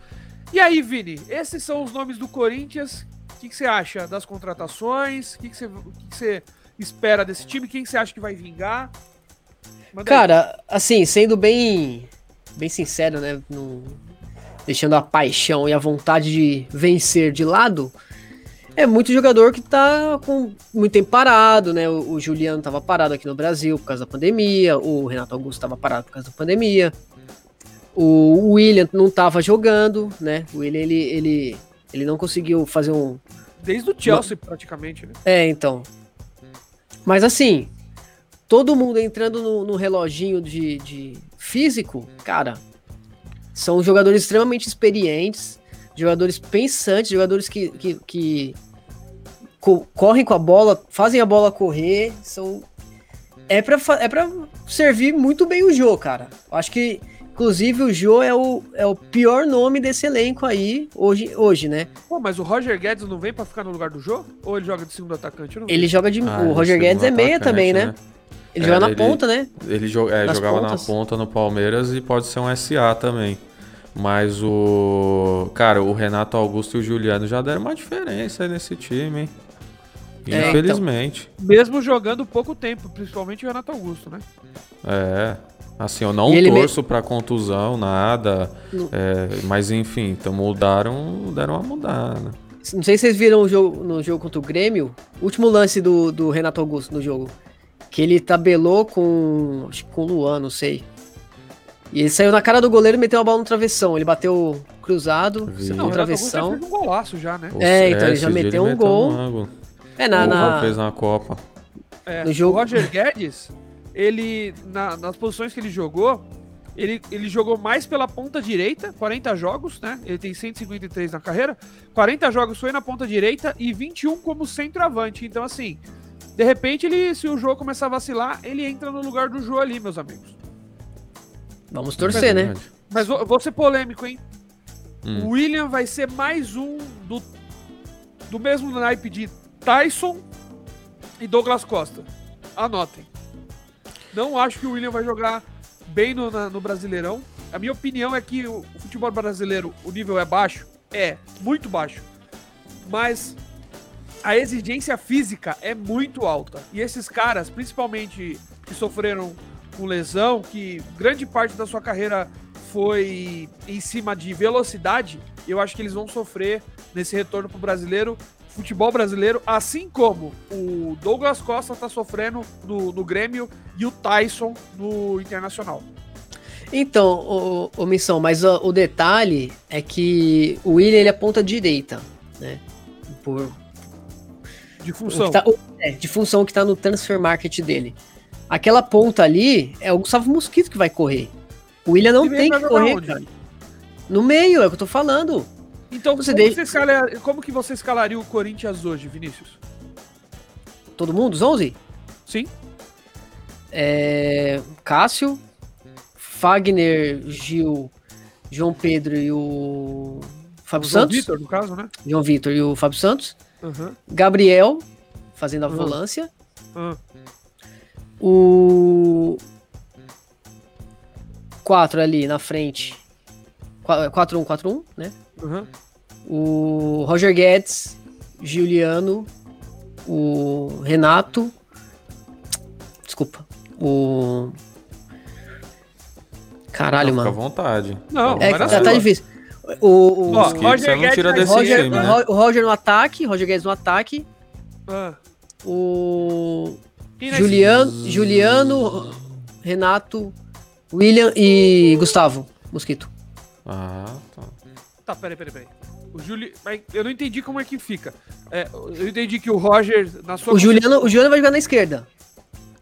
E aí, Vini, esses são os nomes do Corinthians. O que, que você acha das contratações? O que, que, você, que, que você espera desse time? Quem você acha que vai vingar? Manda aí. Cara, assim, sendo bem, bem sincero, né? não- deixando a paixão e a vontade de vencer de lado, é muito jogador que tá com muito tempo parado, né? O, o Juliano tava parado aqui no Brasil por causa da pandemia, o Renato Augusto tava parado por causa da pandemia, o William não tava jogando, né? O William, ele, ele, ele não conseguiu fazer um, Desde o Chelsea, praticamente, né? é, então. Mas assim, todo mundo entrando no, no reloginho de, de físico, cara, são jogadores extremamente experientes, jogadores pensantes, jogadores que, que, que co- correm com a bola, fazem a bola correr, são. É pra, fa- é pra servir muito bem o Jô, cara. Eu acho que, inclusive, o Jô é o, é o pior nome desse elenco aí hoje, hoje né? Pô, mas o Roger Guedes não vem pra ficar no lugar do jogo? Ou ele joga de segundo atacante? Ele joga de. Ah, o ele Roger Guedes é meia também, né? Ele É, joga na ele- ponta, né? Ele jo- é, jogava pontas. na ponta no Palmeiras e pode ser um SA também. Mas o. Cara, o Renato Augusto e o Juliano já deram uma diferença aí nesse time, hein? É, então. Infelizmente. Mesmo jogando pouco tempo, principalmente o Renato Augusto, né? É. Assim, eu não E ele me- torço pra contusão, nada. É, mas enfim, então mudaram, deram uma mudada. Não sei se vocês viram o jogo, no jogo contra o Grêmio, último lance do, do Renato Augusto no jogo. Que ele tabelou com. Acho que com o Luan, não sei. E ele saiu na cara do goleiro e meteu a bola no travessão. Ele bateu cruzado, Não, o Renato Augusto já travessão. fez um golaço já, né? É, então ele já meteu um gol. ângulo. É, na. Porra, na- fez na Copa. É, No jogo- O Roger Guedes, ele, na- nas posições que ele jogou, ele, ele jogou mais pela ponta direita, 40 jogos, né? Ele tem 153 na carreira. 40 jogos foi na ponta direita e 21 como centroavante. Então, assim, De repente, ele, se o jogo começar a vacilar, ele entra no lugar do Jô ali, meus amigos. Vamos torcer, né? Verdade. Mas vou, vou ser polêmico, hein? Hum. O William vai ser mais um do, do mesmo naipe de Tyson e Douglas Costa. Anotem. Não acho que o William vai jogar bem no, na- no Brasileirão. A minha opinião é que o, o futebol brasileiro, o nível é baixo. É, muito baixo. Mas a exigência física é muito alta. E esses caras, principalmente que sofreram com lesão, que grande parte da sua carreira foi em cima de velocidade, eu acho que eles vão sofrer nesse retorno pro brasileiro, futebol brasileiro, assim como o Douglas Costa tá sofrendo no, no Grêmio e o Tyson no Internacional. Então, o, o Missão, mas ó, o detalhe é que o William ele é ponta direita, né? Por, De função. que tá- é, de função que tá no transfer market dele. Aquela ponta ali é o Gustavo Mosquito que vai correr. O William não tem que correr, cara. No meio, é o que eu tô falando. Então, Você como, deixa- você escala- como que você escalaria o Corinthians hoje, Vinícius? Todo mundo, os 11? Sim? É, Cássio, Fagner, Gil, João Pedro e o Fábio João Santos. Vitor, no caso, né? João Vitor e o Fábio Santos. Aham. Gabriel, fazendo a Uhum. volância. Ah. O 4 ali na frente. 4-1-4-1, né? Aham. O Roger Guedes, Juliano, o Renato. Desculpa. O. Caralho, Fica à mano. vontade. Não, É tá, tá difícil. O, o, Ó, Mosquito, Roger Guedes tira desse Roger, time, né? O Roger no ataque, Roger Guedes no ataque. Ah. O Juliano, Juliano, Renato, William e Gustavo Mosquito. Ah, tá. Tá, peraí, peraí, peraí. O Juli... mas Eu não entendi como é que fica. É, eu entendi que o Roger, na sua. O Juliano, o Juliano vai jogar na esquerda.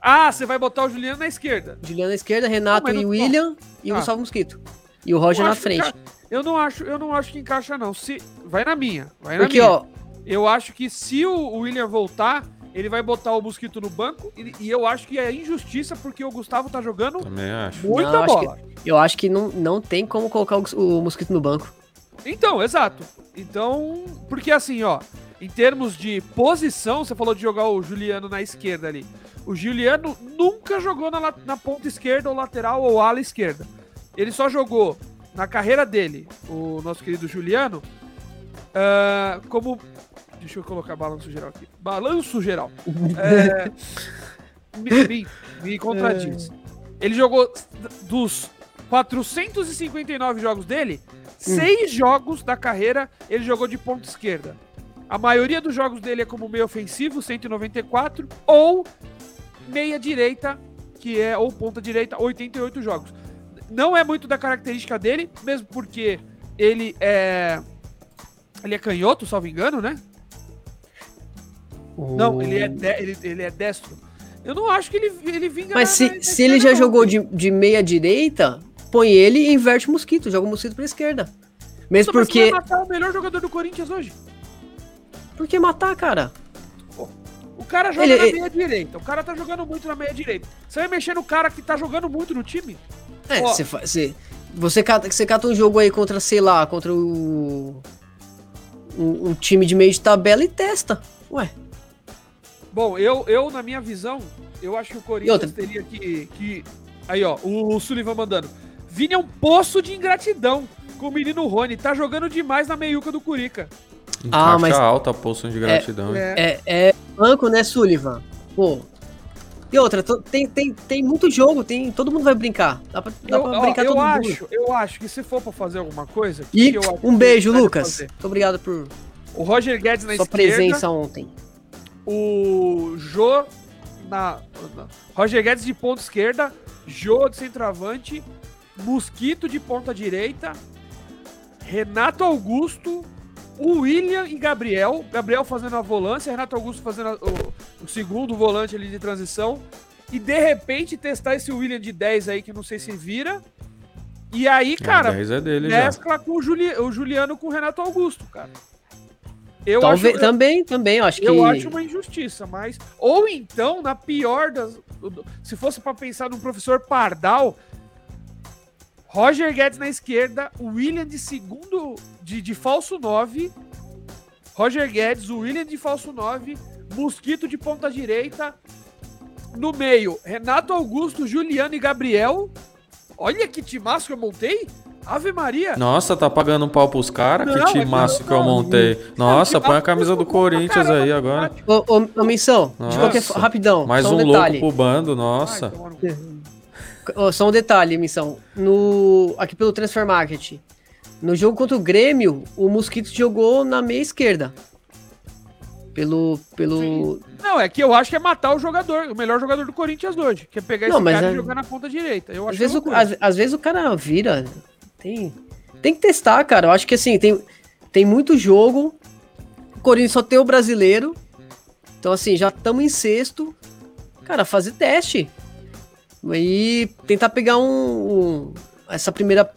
Ah, você vai botar o Juliano na esquerda. Juliano na esquerda, Renato Não, e não- William e o Ah. Gustavo Mosquito. E o Roger na que frente. enca- Eu não acho, eu não acho que encaixa não. Se vai na minha, vai na Porque, minha. ó, Eu acho que se o William voltar, ele vai botar o Mosquito no banco e, e eu acho que é injustiça porque o Gustavo tá jogando muita Não, acho bola. eu acho que não, não tem como colocar o, o Mosquito no banco. Então, exato. Então, porque assim, ó, em termos de posição, você falou de jogar o Juliano na esquerda ali. O Juliano nunca jogou na, na ponta esquerda ou lateral ou ala esquerda. Ele só jogou na carreira dele, o nosso querido Juliano, ah, como. Deixa eu colocar balanço geral aqui. Balanço geral. É, me, me, me contradiz. Ele jogou dos 459 jogos dele, seis jogos da carreira ele jogou de ponta esquerda. A maioria dos jogos dele é como meio ofensivo, 194, ou meia direita, que é ou ponta direita, 88 jogos. Não é muito da característica dele, mesmo porque ele é ele é canhoto, salvo engano, né? Não, ele é, de- ele, ele é destro. Eu não acho que ele, ele vinga Mas na- se, na- na se ele já não. jogou de, de meia direita, põe ele e inverte o Mosquito. Joga o Mosquito pra esquerda. Mesmo Mas porque. vai matar o melhor jogador do Corinthians hoje. Por que matar, cara? O cara joga Ele- na ele- meia direita. O cara tá jogando muito na meia direita. Você vai mexer no cara que tá jogando muito no time? É, você, fa- você, você, cata, você cata um jogo aí contra, sei lá, contra o. Um, um time de meio de tabela e testa. Ué. Bom, eu, eu na minha visão, eu acho que o Corinthians teria que, que. Aí, ó, o, o Sullivan mandando. Vini é um poço de ingratidão com o menino Rony. Tá jogando demais na meiuca do Curica. Ah, Encaixa mas- alta a poção de gratidão. É, É, é banco, né, Sullivan? Pô. E outra, tem, tem, tem muito jogo, tem, todo mundo vai brincar. Dá pra, dá eu, pra ó, brincar eu todo acho, mundo. eu acho que se for pra fazer alguma coisa. E eu acho um beijo, Lucas. fazer? Muito obrigado por O Roger Guedes na sua esquerda. presença ontem. o Jô na, na- Roger Guedes de ponta esquerda, Jô de centroavante, Mosquito de ponta direita, Renato Augusto, o William e Gabriel, Gabriel fazendo a volância, Renato Augusto fazendo a- o, o segundo volante ali de transição, e de repente testar esse William de 10 aí que não sei se vira. E aí, cara, 10 é dele já. mescla com o, Juli- o Juliano com o Renato Augusto, cara. Eu Talvez, acho, também, também, eu acho que. eu acho uma injustiça, mas. Ou então, na pior das. Se fosse pra pensar num professor Pardal, Roger Guedes na esquerda, o William de segundo. de, de falso 9. Roger Guedes, o William de falso 9. Mosquito de ponta direita. No meio, Renato Augusto, Juliano e Gabriel. Olha que timaço que eu montei. Ave Maria. Nossa, tá pagando um pau pros caras? Não, Que timaço que eu montei. Nossa, Não, põe a camisa do caramba, Corinthians aí agora. Ô, ô, ô, Missão, de Nossa. qualquer forma, rapidão, Mais só um um detalhe. louco pro bando, Ai, nossa. Ô, Só um detalhe, Missão. No, aqui pelo Transfer Market. No jogo contra o Grêmio, o Mosquito jogou na meia esquerda. Pelo. pelo Não, é que eu acho que é matar o jogador, o melhor jogador do Corinthians hoje. Que é pegar Não, esse cara é- e jogar na ponta direita. Eu às, vezes o, às, às vezes o cara vira. Tem, tem que testar, cara. Eu acho que assim, tem, tem muito jogo. O Corinthians só tem o brasileiro. Então, assim, já estamos em sexto. Cara, fazer teste. E tentar pegar um, um- essa primeira.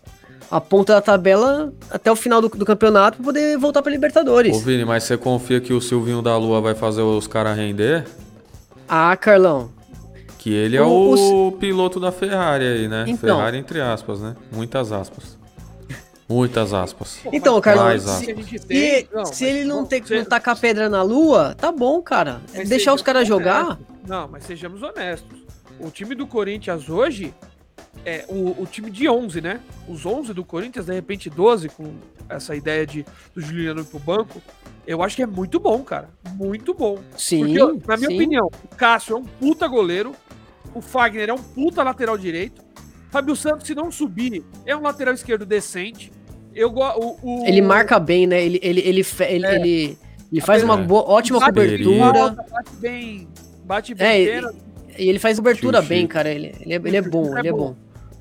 A ponta da tabela até o final do, do campeonato pra poder voltar pra Libertadores. Ô Vini, mas você confia que o Silvinho da Lua vai fazer os caras render? Ah, Carlão. Que ele é O- o, piloto da Ferrari aí, né? Então. Ferrari entre aspas, né? Muitas aspas. Muitas aspas. Então, Carlão, mais, se, ó. a gente Se, tem- não, se mas ele não, tem, ser- não tacar pedra na lua, tá bom, cara. mas Deixar os caras jogar. Não, mas sejamos honestos. O time do Corinthians hoje é o, o time de 11, né? Os 11 do Corinthians, de repente 12, com essa ideia de do Juliano ir pro banco. Eu acho que é muito bom, cara. Muito bom. Sim. Porque, na minha sim. opinião, o Cássio é um puta goleiro. O Fagner é um puta lateral direito. Fábio Santos, se não subir, é um lateral esquerdo decente. Eu o, o- Ele marca bem, né? Ele, ele, ele, ele, É. ele, ele faz uma É. boa, ótima cobertura. Bate bem. Bate bem. É, e- ele faz cobertura bem, cara. Ele, ele, é, ele é bom, É ele é bom.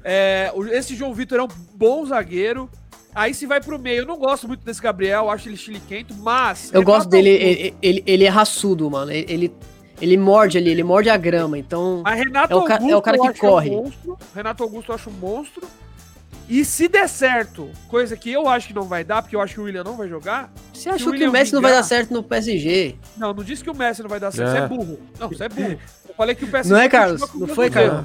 É, esse João Vitor é um bom zagueiro. Aí se vai pro meio, eu não gosto muito desse Gabriel, acho ele chiliquento, mas. Eu gosto dele, ele, ele, ele é raçudo, mano. Ele, ele, ele morde ali, ele morde a grama. Então, Mas Renato É o Augusto é o cara que corre. um monstro. Renato Augusto eu acho um monstro. E se der certo, coisa que eu acho que não vai dar, porque eu acho que o William não vai jogar. você achou que o Messi não vai vingar- dar certo no PSG? Não, não disse que o Messi não vai dar certo, É. você é burro. Não, você é burro. Falei que o PSG Não é, Carlos? Não foi. Carlos?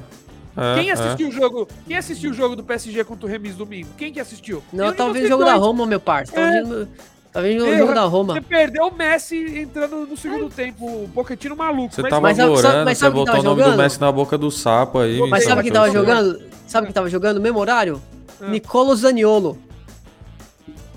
É, Quem é. assistiu o jogo? Quem assistiu o jogo do PSG contra o Remis domingo? Quem que assistiu? Não, eu vendo o jogo da. Roma, meu parça. Tava É. vendo o jogo da Você Roma. perdeu o Messi entrando no segundo tempo, o Pochettino maluco. Você mas- tava Mas mas você botou tava o nome do? Messi na boca do sapo aí. Mas sabe quem tava jogando? Sabe quem tava jogando? Mesmo horário? Nicolo Zaniolo.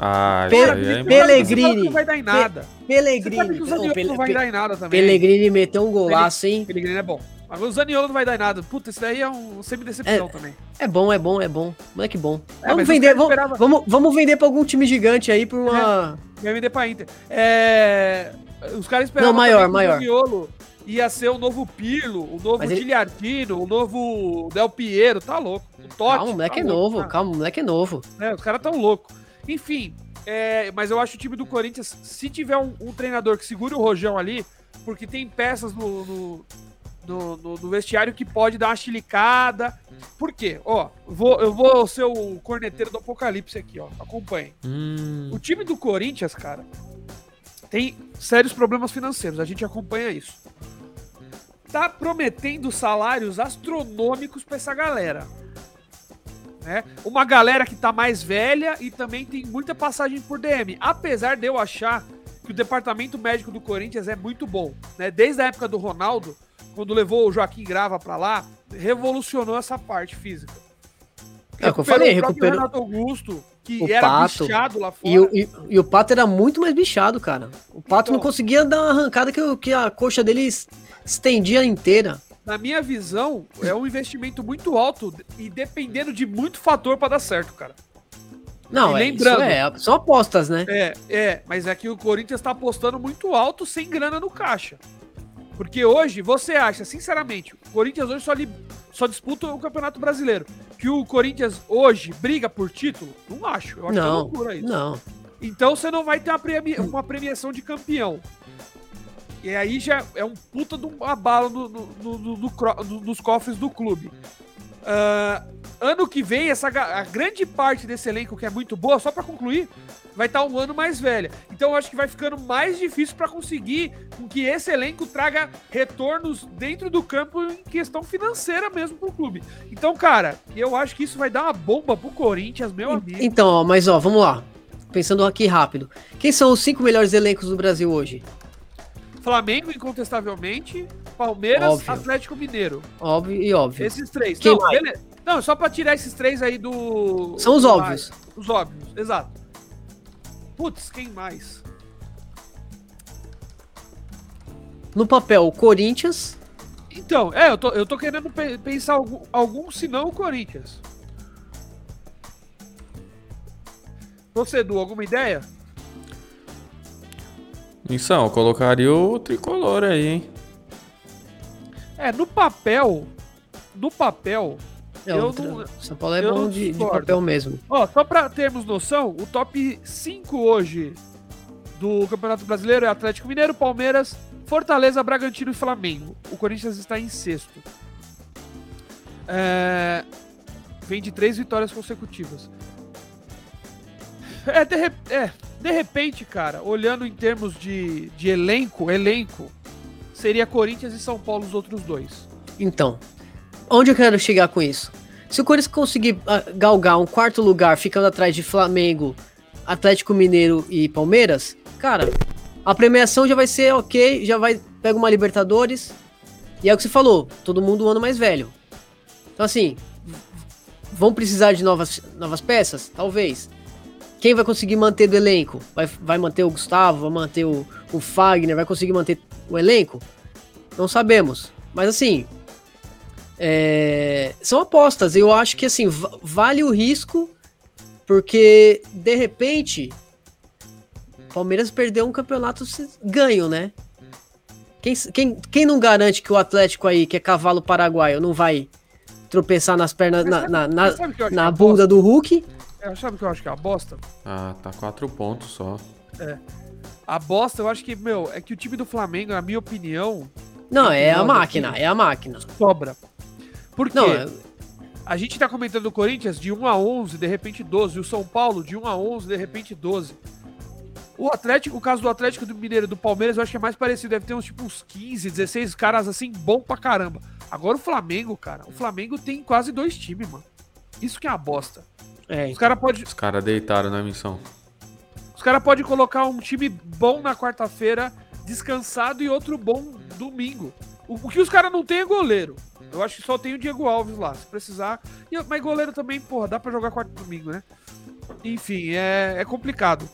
Sabe que Pellegrini. Não vai dar em nada. Você Pellegrini. sabe que o Não, Zaniolo Pele- não vai Pe- dar em nada também. Pellegrini meteu um golaço, hein? Pellegrini é bom. Mas o Zaniolo não vai dar em nada. Puta, isso daí é um semi-decepção também. É bom, é bom, é bom. Moleque bom. É, vamos vender, vamos, esperavam- vamos, vamos vender pra algum time gigante aí por uma. Vai vender pra Inter. É... Os caras esperavam Não, maior, maior. o Zaniolo ia ser o novo Pirlo, o novo Mas ele- Giliardino, o novo Del Piero. Tá louco. O Totti. Calma, o moleque tá é louco, novo, tá? calma, o moleque é novo. É, os caras tão loucos. Enfim, é, mas eu acho o time do Corinthians, se tiver um, um treinador que segure o rojão ali, porque tem peças no, no, no- no- no vestiário que pode dar uma chilicada. Por quê? Ó, vou, eu vou ser o corneteiro do apocalipse aqui, ó. Acompanhe. Hum, O time do Corinthians, cara, tem sérios problemas financeiros. A gente acompanha isso. Tá prometendo salários astronômicos pra essa galera. Né? Uma galera que tá mais velha e também tem muita passagem por DM. Apesar de eu achar que o departamento médico do Corinthians é muito bom. Né? Desde a época do Ronaldo, quando levou o Joaquim Grava pra lá, revolucionou essa parte física. É o que eu falei, recuperou- Renato Augusto, que O era Pato. bichado lá fora. E o, e, e o Pato era muito mais bichado, cara. O Pato Então. não conseguia dar uma arrancada que, o- que a coxa dele es- estendia inteira. Na minha visão, é um investimento muito alto e dependendo de muito fator pra dar certo, cara. Não, E é, lembrando- isso é, são apostas, né? É, é, mas é que o Corinthians tá apostando muito alto sem grana no caixa. Porque hoje, você acha, sinceramente, o Corinthians hoje só, li- só disputa o Campeonato Brasileiro. Que o Corinthians hoje briga por título? Não acho. Eu acho que é Não, loucura isso. não. Então você não vai ter uma, premi- uma premiação de campeão. E aí já é um puta de um abalo no, no- no- nos cofres do clube. Ah, ano que vem, essa, a grande parte desse elenco que é muito boa, só para concluir, vai estar tá um ano mais velha. Então eu acho que vai ficando mais difícil para conseguir com que esse elenco traga retornos dentro do campo em questão financeira mesmo pro clube. Então, cara, eu acho que isso vai dar uma bomba pro Corinthians, meu amigo. Então, ó, mas ó, vamos lá. Pensando aqui rápido. Quem são os cinco melhores elencos do Brasil hoje? Flamengo, incontestavelmente. Palmeiras, óbvio. Atlético Mineiro. Óbvio e óbvio. Esses três. Quem Não, mais? beleza. Não, só pra tirar esses três aí do. São os do óbvios. Mais. Os óbvios, exato. Putz, quem mais? No papel, o Corinthians. Então, é, eu tô, eu tô querendo pe pensar algum, algum, se não o Corinthians. Você, Edu, alguma ideia? Missão, eu colocaria o tricolor aí, hein? É, no papel. No papel. É, eu não, São Paulo é bom de, de, papel mesmo. Ó, só pra termos noção, o top 5 hoje do Campeonato Brasileiro é Atlético Mineiro, Palmeiras, Fortaleza, Bragantino e Flamengo. O Corinthians está em sexto. É... Vem de três vitórias consecutivas. É de, é, de repente, cara, olhando em termos de, de elenco, elenco, seria Corinthians e São Paulo os outros dois. Então, onde eu quero chegar com isso? Se o Corinthians conseguir ah, galgar um quarto lugar ficando atrás de Flamengo, Atlético Mineiro e Palmeiras, cara, a premiação já vai ser ok, já vai pega uma Libertadores. E é o que você falou, todo mundo um ano mais velho. Então assim, vão precisar de novas, novas peças? Talvez. Quem vai conseguir manter do elenco? Vai, vai manter o Gustavo, vai manter o, o Fagner, vai conseguir manter o elenco? Não sabemos. Mas assim, é, são apostas. Eu acho que assim, vale o risco, porque de repente Palmeiras perdeu um campeonato ganho, né? Quem, quem, quem não garante que o Atlético aí, que é cavalo paraguaio, não vai tropeçar nas pernas, na, na, na, na é bunda do Hulk? É, sabe o que eu acho que é a bosta? Ah, tá quatro pontos só. É. A bosta, eu acho que, meu, é que o time do Flamengo, na minha opinião. Não, é a máquina, é a máquina. Sobra. Por quê? Não, é... A gente tá comentando o Corinthians de 1 a 11, de repente 12. E o São Paulo de 1 a 11, de repente 12. O Atlético, o caso do Atlético do Mineiro e do Palmeiras, eu acho que é mais parecido. Deve ter uns tipo uns 15, 16 caras assim, bom pra caramba. Agora o Flamengo, cara. O Flamengo tem quase dois times, mano. Isso que é uma bosta. É, os caras pode... Os caras deitaram na missão. Os caras podem colocar um time bom na quarta-feira, descansado, e outro bom domingo. O, o que os caras não tem é goleiro. Eu acho que só tem o Diego Alves lá, se precisar. E, mas goleiro também, porra, dá pra jogar quarto domingo, né? Enfim, é, é complicado.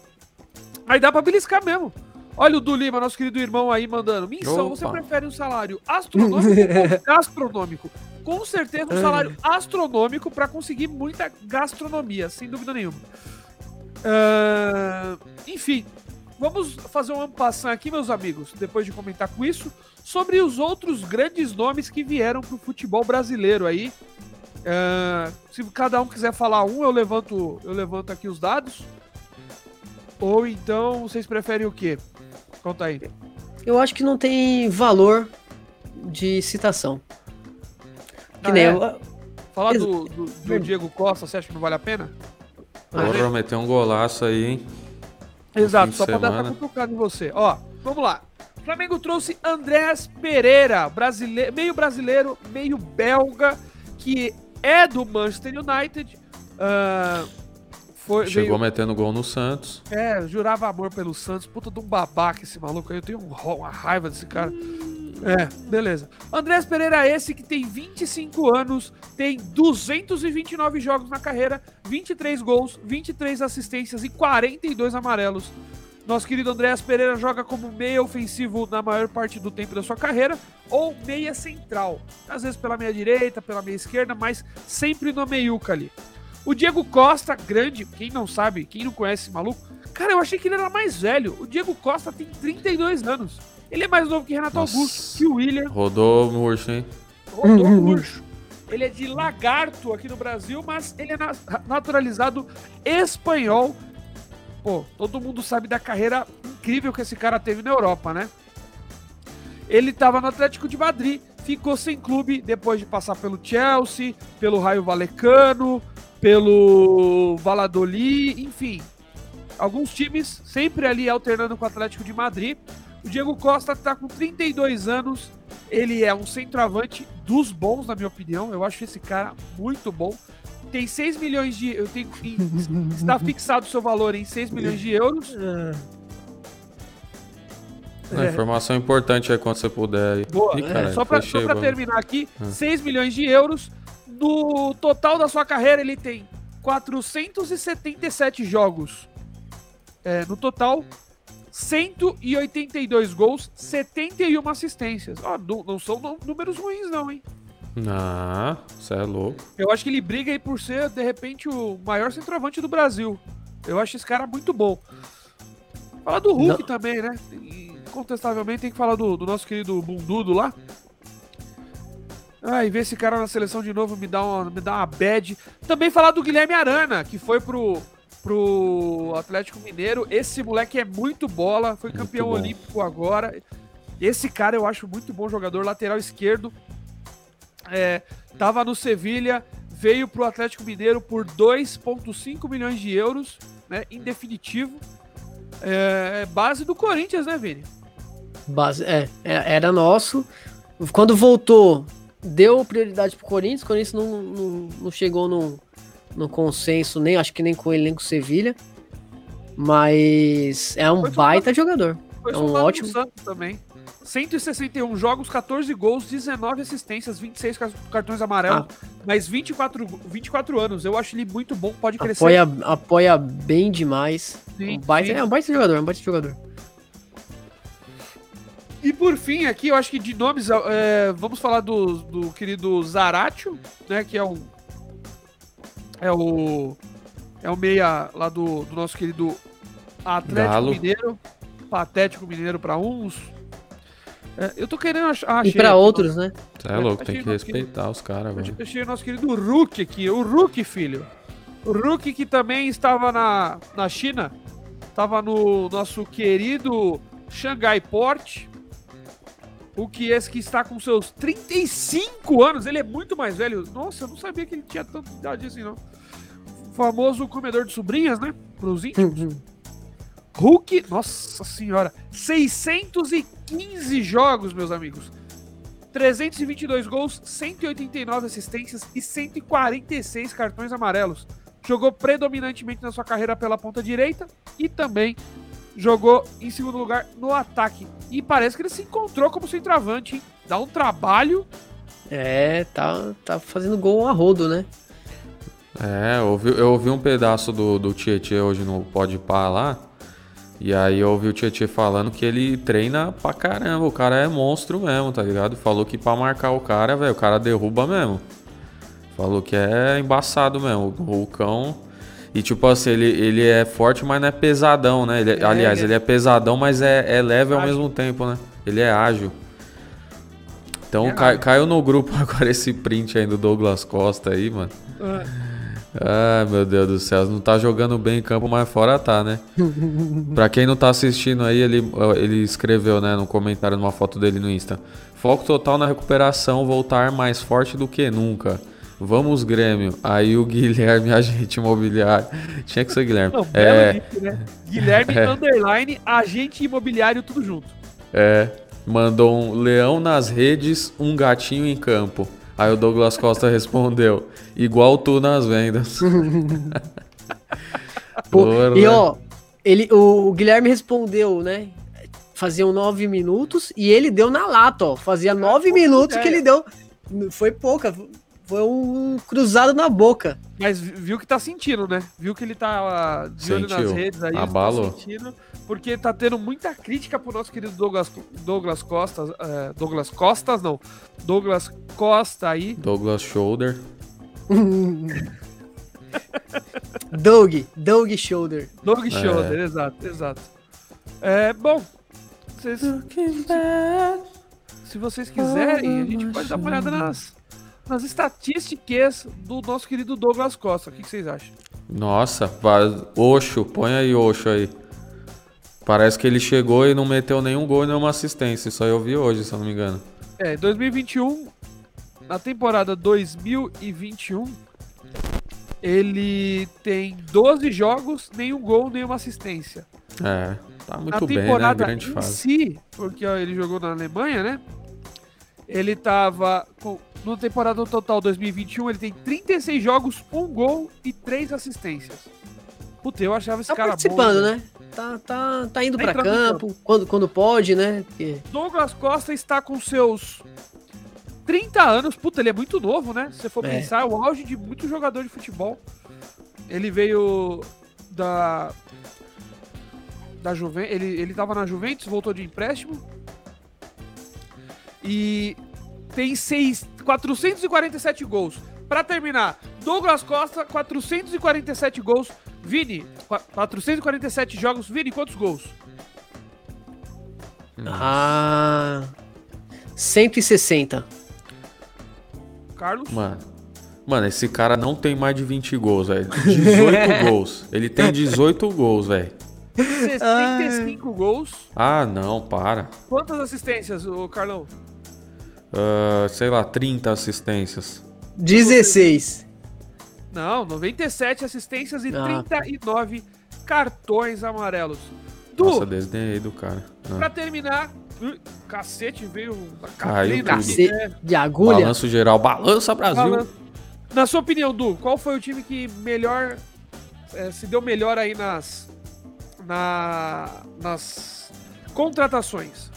Aí dá pra beliscar mesmo. Olha o do Lima, nosso querido irmão aí, mandando. Missão, você prefere um salário astronômico ou gastronômico? Com certeza um salário astronômico para conseguir muita gastronomia, sem dúvida nenhuma. Uh, enfim, vamos fazer um ampassão aqui, meus amigos, depois de comentar com isso, sobre os outros grandes nomes que vieram para o futebol brasileiro aí. Uh, se cada um quiser falar um, eu levanto, eu levanto aqui os dados. Ou então vocês preferem o quê? Conta aí. Eu acho que não tem valor de citação. Que ah, nem é? eu... Falar do, do, do, Diego Costa, você acha que não vale a pena? Porra, meter um golaço aí, hein? Exato, só pra dar pra cutucar em você. Ó, vamos lá. O Flamengo trouxe Andrés Pereira, brasileiro, meio brasileiro, meio belga, que é do Manchester United. Uh, foi, Chegou veio... metendo gol no Santos. É, jurava amor pelo Santos. Puta de um babaca esse maluco aí. Eu tenho uma raiva desse cara. É, beleza. Andrés Pereira, esse que tem 25 anos, tem 229 jogos na carreira, 23 gols, 23 assistências e 42 amarelos. Nosso querido Andrés Pereira joga como meia ofensivo na maior parte do tempo da sua carreira, ou meia central. Às vezes pela meia direita, pela meia esquerda, mas sempre no meiuca ali. O Diego Costa, grande, quem não sabe, quem não conhece esse maluco, cara, eu achei que ele era mais velho. O Diego Costa tem 32 anos. Ele é mais novo que Renato Nossa. Augusto, que o William. Rodou murcho, hein? Rodou murcho. Ele é de lagarto aqui no Brasil, mas ele é naturalizado espanhol. Pô, todo mundo sabe da carreira incrível que esse cara teve na Europa, né? Ele estava no Atlético de Madrid, ficou sem clube depois de passar pelo Chelsea, pelo Raio Valecano, pelo Valladolid, enfim. Alguns times sempre ali alternando com o Atlético de Madrid. O Diego Costa está com 32 anos. Ele é um centroavante dos bons, na minha opinião. Eu acho esse cara muito bom. Tem 6 milhões de. Eu tenho, está fixado o seu valor em 6 milhões de euros. Uma É. informação importante aí quando você puder. Boa. Ih, caralho, só para terminar aqui, Ah. 6 milhões de euros. Do total da sua carreira, ele tem 477 jogos. É, no total, 182 gols, 71 assistências. Ó, não, não são nú- números ruins, não, hein? Ah, você é louco. Eu acho que ele briga aí por ser, de repente, o maior centroavante do Brasil. Eu acho esse cara muito bom. Falar do Hulk Não. também, né? Incontestavelmente tem que falar do, do nosso querido Bundudo lá. Ah, e ver esse cara na seleção de novo me dá uma, me dá uma bad. Também falar do Guilherme Arana, que foi pro, pro Atlético Mineiro. Esse moleque é muito bola, foi Muito campeão bom. olímpico agora. Esse cara eu acho muito bom jogador, lateral esquerdo. É, tava no Sevilha, veio pro Atlético Mineiro por 2,5 milhões de euros, né? Em definitivo. É, base do Corinthians, né, Vini? Base, é, é, era nosso. Quando voltou, deu prioridade pro Corinthians. O Corinthians não, não, não chegou no, no consenso, nem acho que nem com ele, nem com o Sevilha. Mas é um baita jogador. Foi É um ótimo- Santos também. 161 jogos, 14 gols, 19 assistências, 26 ca- cartões amarelos, mas 24, 24 anos. Eu acho ele muito bom, pode crescer. Apoia, apoia bem demais. Sim, um baita, sim. é um baita jogador, é um baita jogador. E por fim, aqui, eu acho que de nomes, é, vamos falar do, do querido Zaratio, né? Que é o. É o. É o meia lá do, do nosso querido Atlético Galo. Mineiro. Patético Mineiro pra uns. É, eu tô querendo achar. E pra outros, né? Você é louco, achei tem que nosso querido- respeitar os caras, velho. Eu achei o nosso querido Rook aqui, o Rook, filho. O Rook que também estava na, na China, estava no nosso querido Shanghai Port. O que esse que está com seus 35 anos, ele é muito mais velho. Nossa, eu não sabia que ele tinha tanta idade assim, não. O famoso comedor de sobrinhas, né? Pros íntimos. Hulk, nossa senhora, 615 jogos, meus amigos. 322 gols, 189 assistências e 146 cartões amarelos. Jogou predominantemente na sua carreira pela ponta direita e também jogou em segundo lugar no ataque. E parece que ele se encontrou como centroavante, hein? Dá um trabalho. É, tá, tá fazendo gol a rodo, né? É, eu ouvi, eu ouvi um pedaço do, do Tietê hoje no Pode Pá lá. E aí eu ouvi o Tietê falando que ele treina pra caramba. O cara é monstro mesmo, tá ligado? Falou que pra marcar o cara, velho, o cara derruba mesmo. Falou que é embaçado mesmo. O Hulkão. E tipo assim, ele, ele é forte, mas não é pesadão, né? Ele é- É, aliás, ele é- pesadão, mas é, é leve ao Ágil. mesmo tempo, né? Ele é ágil. Então É cai- caiu no grupo agora esse print aí do Douglas Costa aí, mano. Ah, meu Deus do céu, não tá jogando bem em campo, mas fora tá, né? pra quem não tá assistindo aí, ele, ele escreveu, né, no comentário numa foto dele no Insta. Foco total na recuperação, voltar mais forte do que nunca. Vamos, Grêmio. Aí o Guilherme, agente imobiliário. Tinha que ser Guilherme. Não, É, nick, né? Guilherme É. Underline, agente imobiliário, tudo junto. é. Mandou um leão nas redes, um gatinho em campo. Aí o Douglas Costa respondeu: igual tu nas vendas. Pô, Porra. e ó, ele, o, o Guilherme respondeu, né? Faziam nove minutos e ele deu na lata, ó. Fazia nove pouca minutos que ele deu. Foi pouca, foi um cruzado na boca. Mas vi- viu que tá sentindo, né? Viu que ele tá ah, de olho nas redes aí. Abalou. Tá sentindo, porque tá tendo muita crítica pro nosso querido Douglas, Douglas Costas. é, Douglas Costas, não. Douglas Costa aí. Douglas Shoulder. Doug, Doug Shoulder. Doug Schroeder, exato, exato. É, bom, vocês, se vocês quiserem, a gente pode dar uma olhada nas, nas estatísticas do nosso querido Douglas Costa. O que, que vocês acham? Nossa, Oxo, põe aí Oxo aí. Parece que ele chegou e não meteu nenhum gol e nenhuma assistência. Isso aí eu vi hoje, se eu não me engano. É, 2021, na temporada 2021, ele tem 12 jogos, nenhum gol, nenhuma assistência. É, tá muito na bem, né? temporada Grande em fase. si, porque ó, ele jogou na Alemanha, né? Ele tava. Com, na temporada total 2021, ele tem 36 jogos, um gol e três assistências. Puta, eu achava esse Tá cara participando, bom. né? Tá, tá, tá indo Tá pra entrando no campo, quando, quando pode, né? Porque- Douglas Costa está com seus 30 anos. Puta, ele é muito novo, né? Se você for É. pensar, é o auge de muito jogador de futebol. Ele veio da. Da Juventus. Ele, ele tava na Juventus, voltou de empréstimo. E tem seis, 447 gols. Pra terminar, Douglas Costa, 447 gols. Vini, qua- 447 jogos. Vini, quantos gols? Ah. 160. Carlos? Mano, mano, esse cara não tem mais de 20 gols, velho. 18 gols. Ele tem 18 gols, velho. 65 gols. Ah, não, para. Quantas assistências, o Carlão? Ah, sei lá, 30 assistências. 16. Não, 97 assistências e Ah. 39 cartões amarelos. Du, Nossa, desdenhei do cara. Ah. pra terminar, ui, cacete veio da Caiu aqui, Cacete né? de agulha. Balanço geral, balança Brasil. Falando- Na sua opinião, Du, qual foi o time que melhor eh, se deu melhor aí nas na, nas contratações?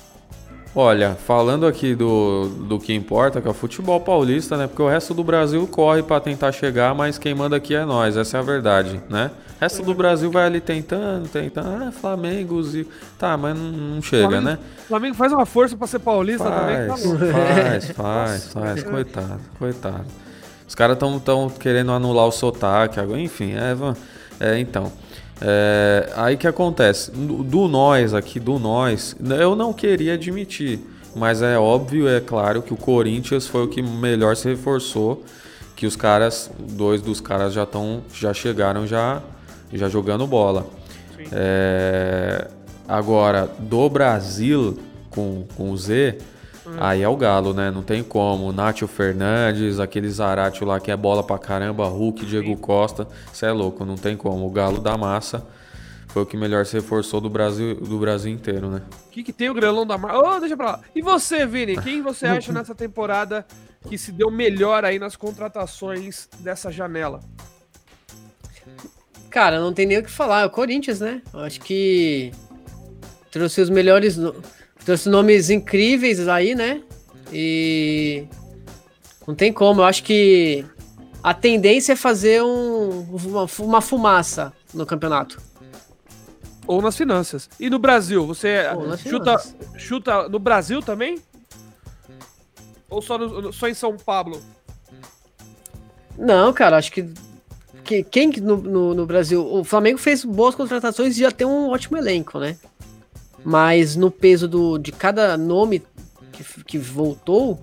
Olha, falando aqui do, do que importa, que é o futebol paulista, né? Porque o resto do Brasil corre pra tentar chegar, mas quem manda aqui é nós, essa é a verdade, né? O resto do Brasil vai ali tentando, tentando, ah, Flamengo, Zico. Tá, mas não, não chega, Flamengo- né? Flamengo faz uma força pra ser paulista também, tá Faz, faz, faz, faz, coitado, coitado. Os caras estão tão querendo anular o sotaque, enfim, é, é, então. É, aí que acontece, do, nós aqui, do nós, eu não queria admitir, mas é óbvio, é claro que o Corinthians foi o que melhor se reforçou, que os caras, dois dos caras já estão, já chegaram já, já jogando bola. É, agora, do Brasil com, com o Z, aí é o Galo, né? Não tem como. Nátio Fernandes, aquele Zaratio lá que é bola pra caramba, Hulk, Diego Costa. Você é louco, não tem como. O Galo da massa foi o que melhor se reforçou do Brasil, do Brasil inteiro, né? O que, que tem o grelão da Mar... Ô, deixa pra lá. E você, Vini? Quem você acha nessa temporada que se deu melhor aí nas contratações dessa janela? Cara, não tem nem o que falar. É o Corinthians, né? Eu acho que trouxe os melhores. no- Trouxe nomes incríveis aí, né? E. Não tem como. Eu acho que a tendência é fazer um, uma, uma fumaça no campeonato. Ou nas finanças. E no Brasil, você chuta, finanças. chuta no Brasil também? Ou só, no- só em São Paulo? Não, cara, acho que. que quem que no, no, no Brasil. O Flamengo fez boas contratações e já tem um ótimo elenco, né? Mas no peso do, de cada nome que, que voltou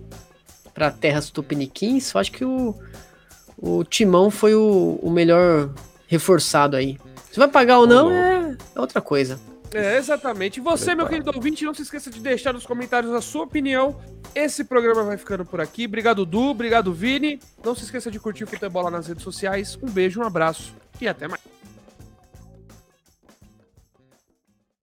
para terras tupiniquins, eu acho que o, o Timão foi o, o melhor reforçado aí. Se vai pagar ou não, é, é outra coisa. É, exatamente. E você, meu querido ouvinte, não se esqueça de deixar nos comentários a sua opinião. Esse programa vai ficando por aqui. Obrigado, Du. Obrigado, Vini. Não se esqueça de curtir o Futebol lá nas redes sociais. Um beijo, um abraço e até mais.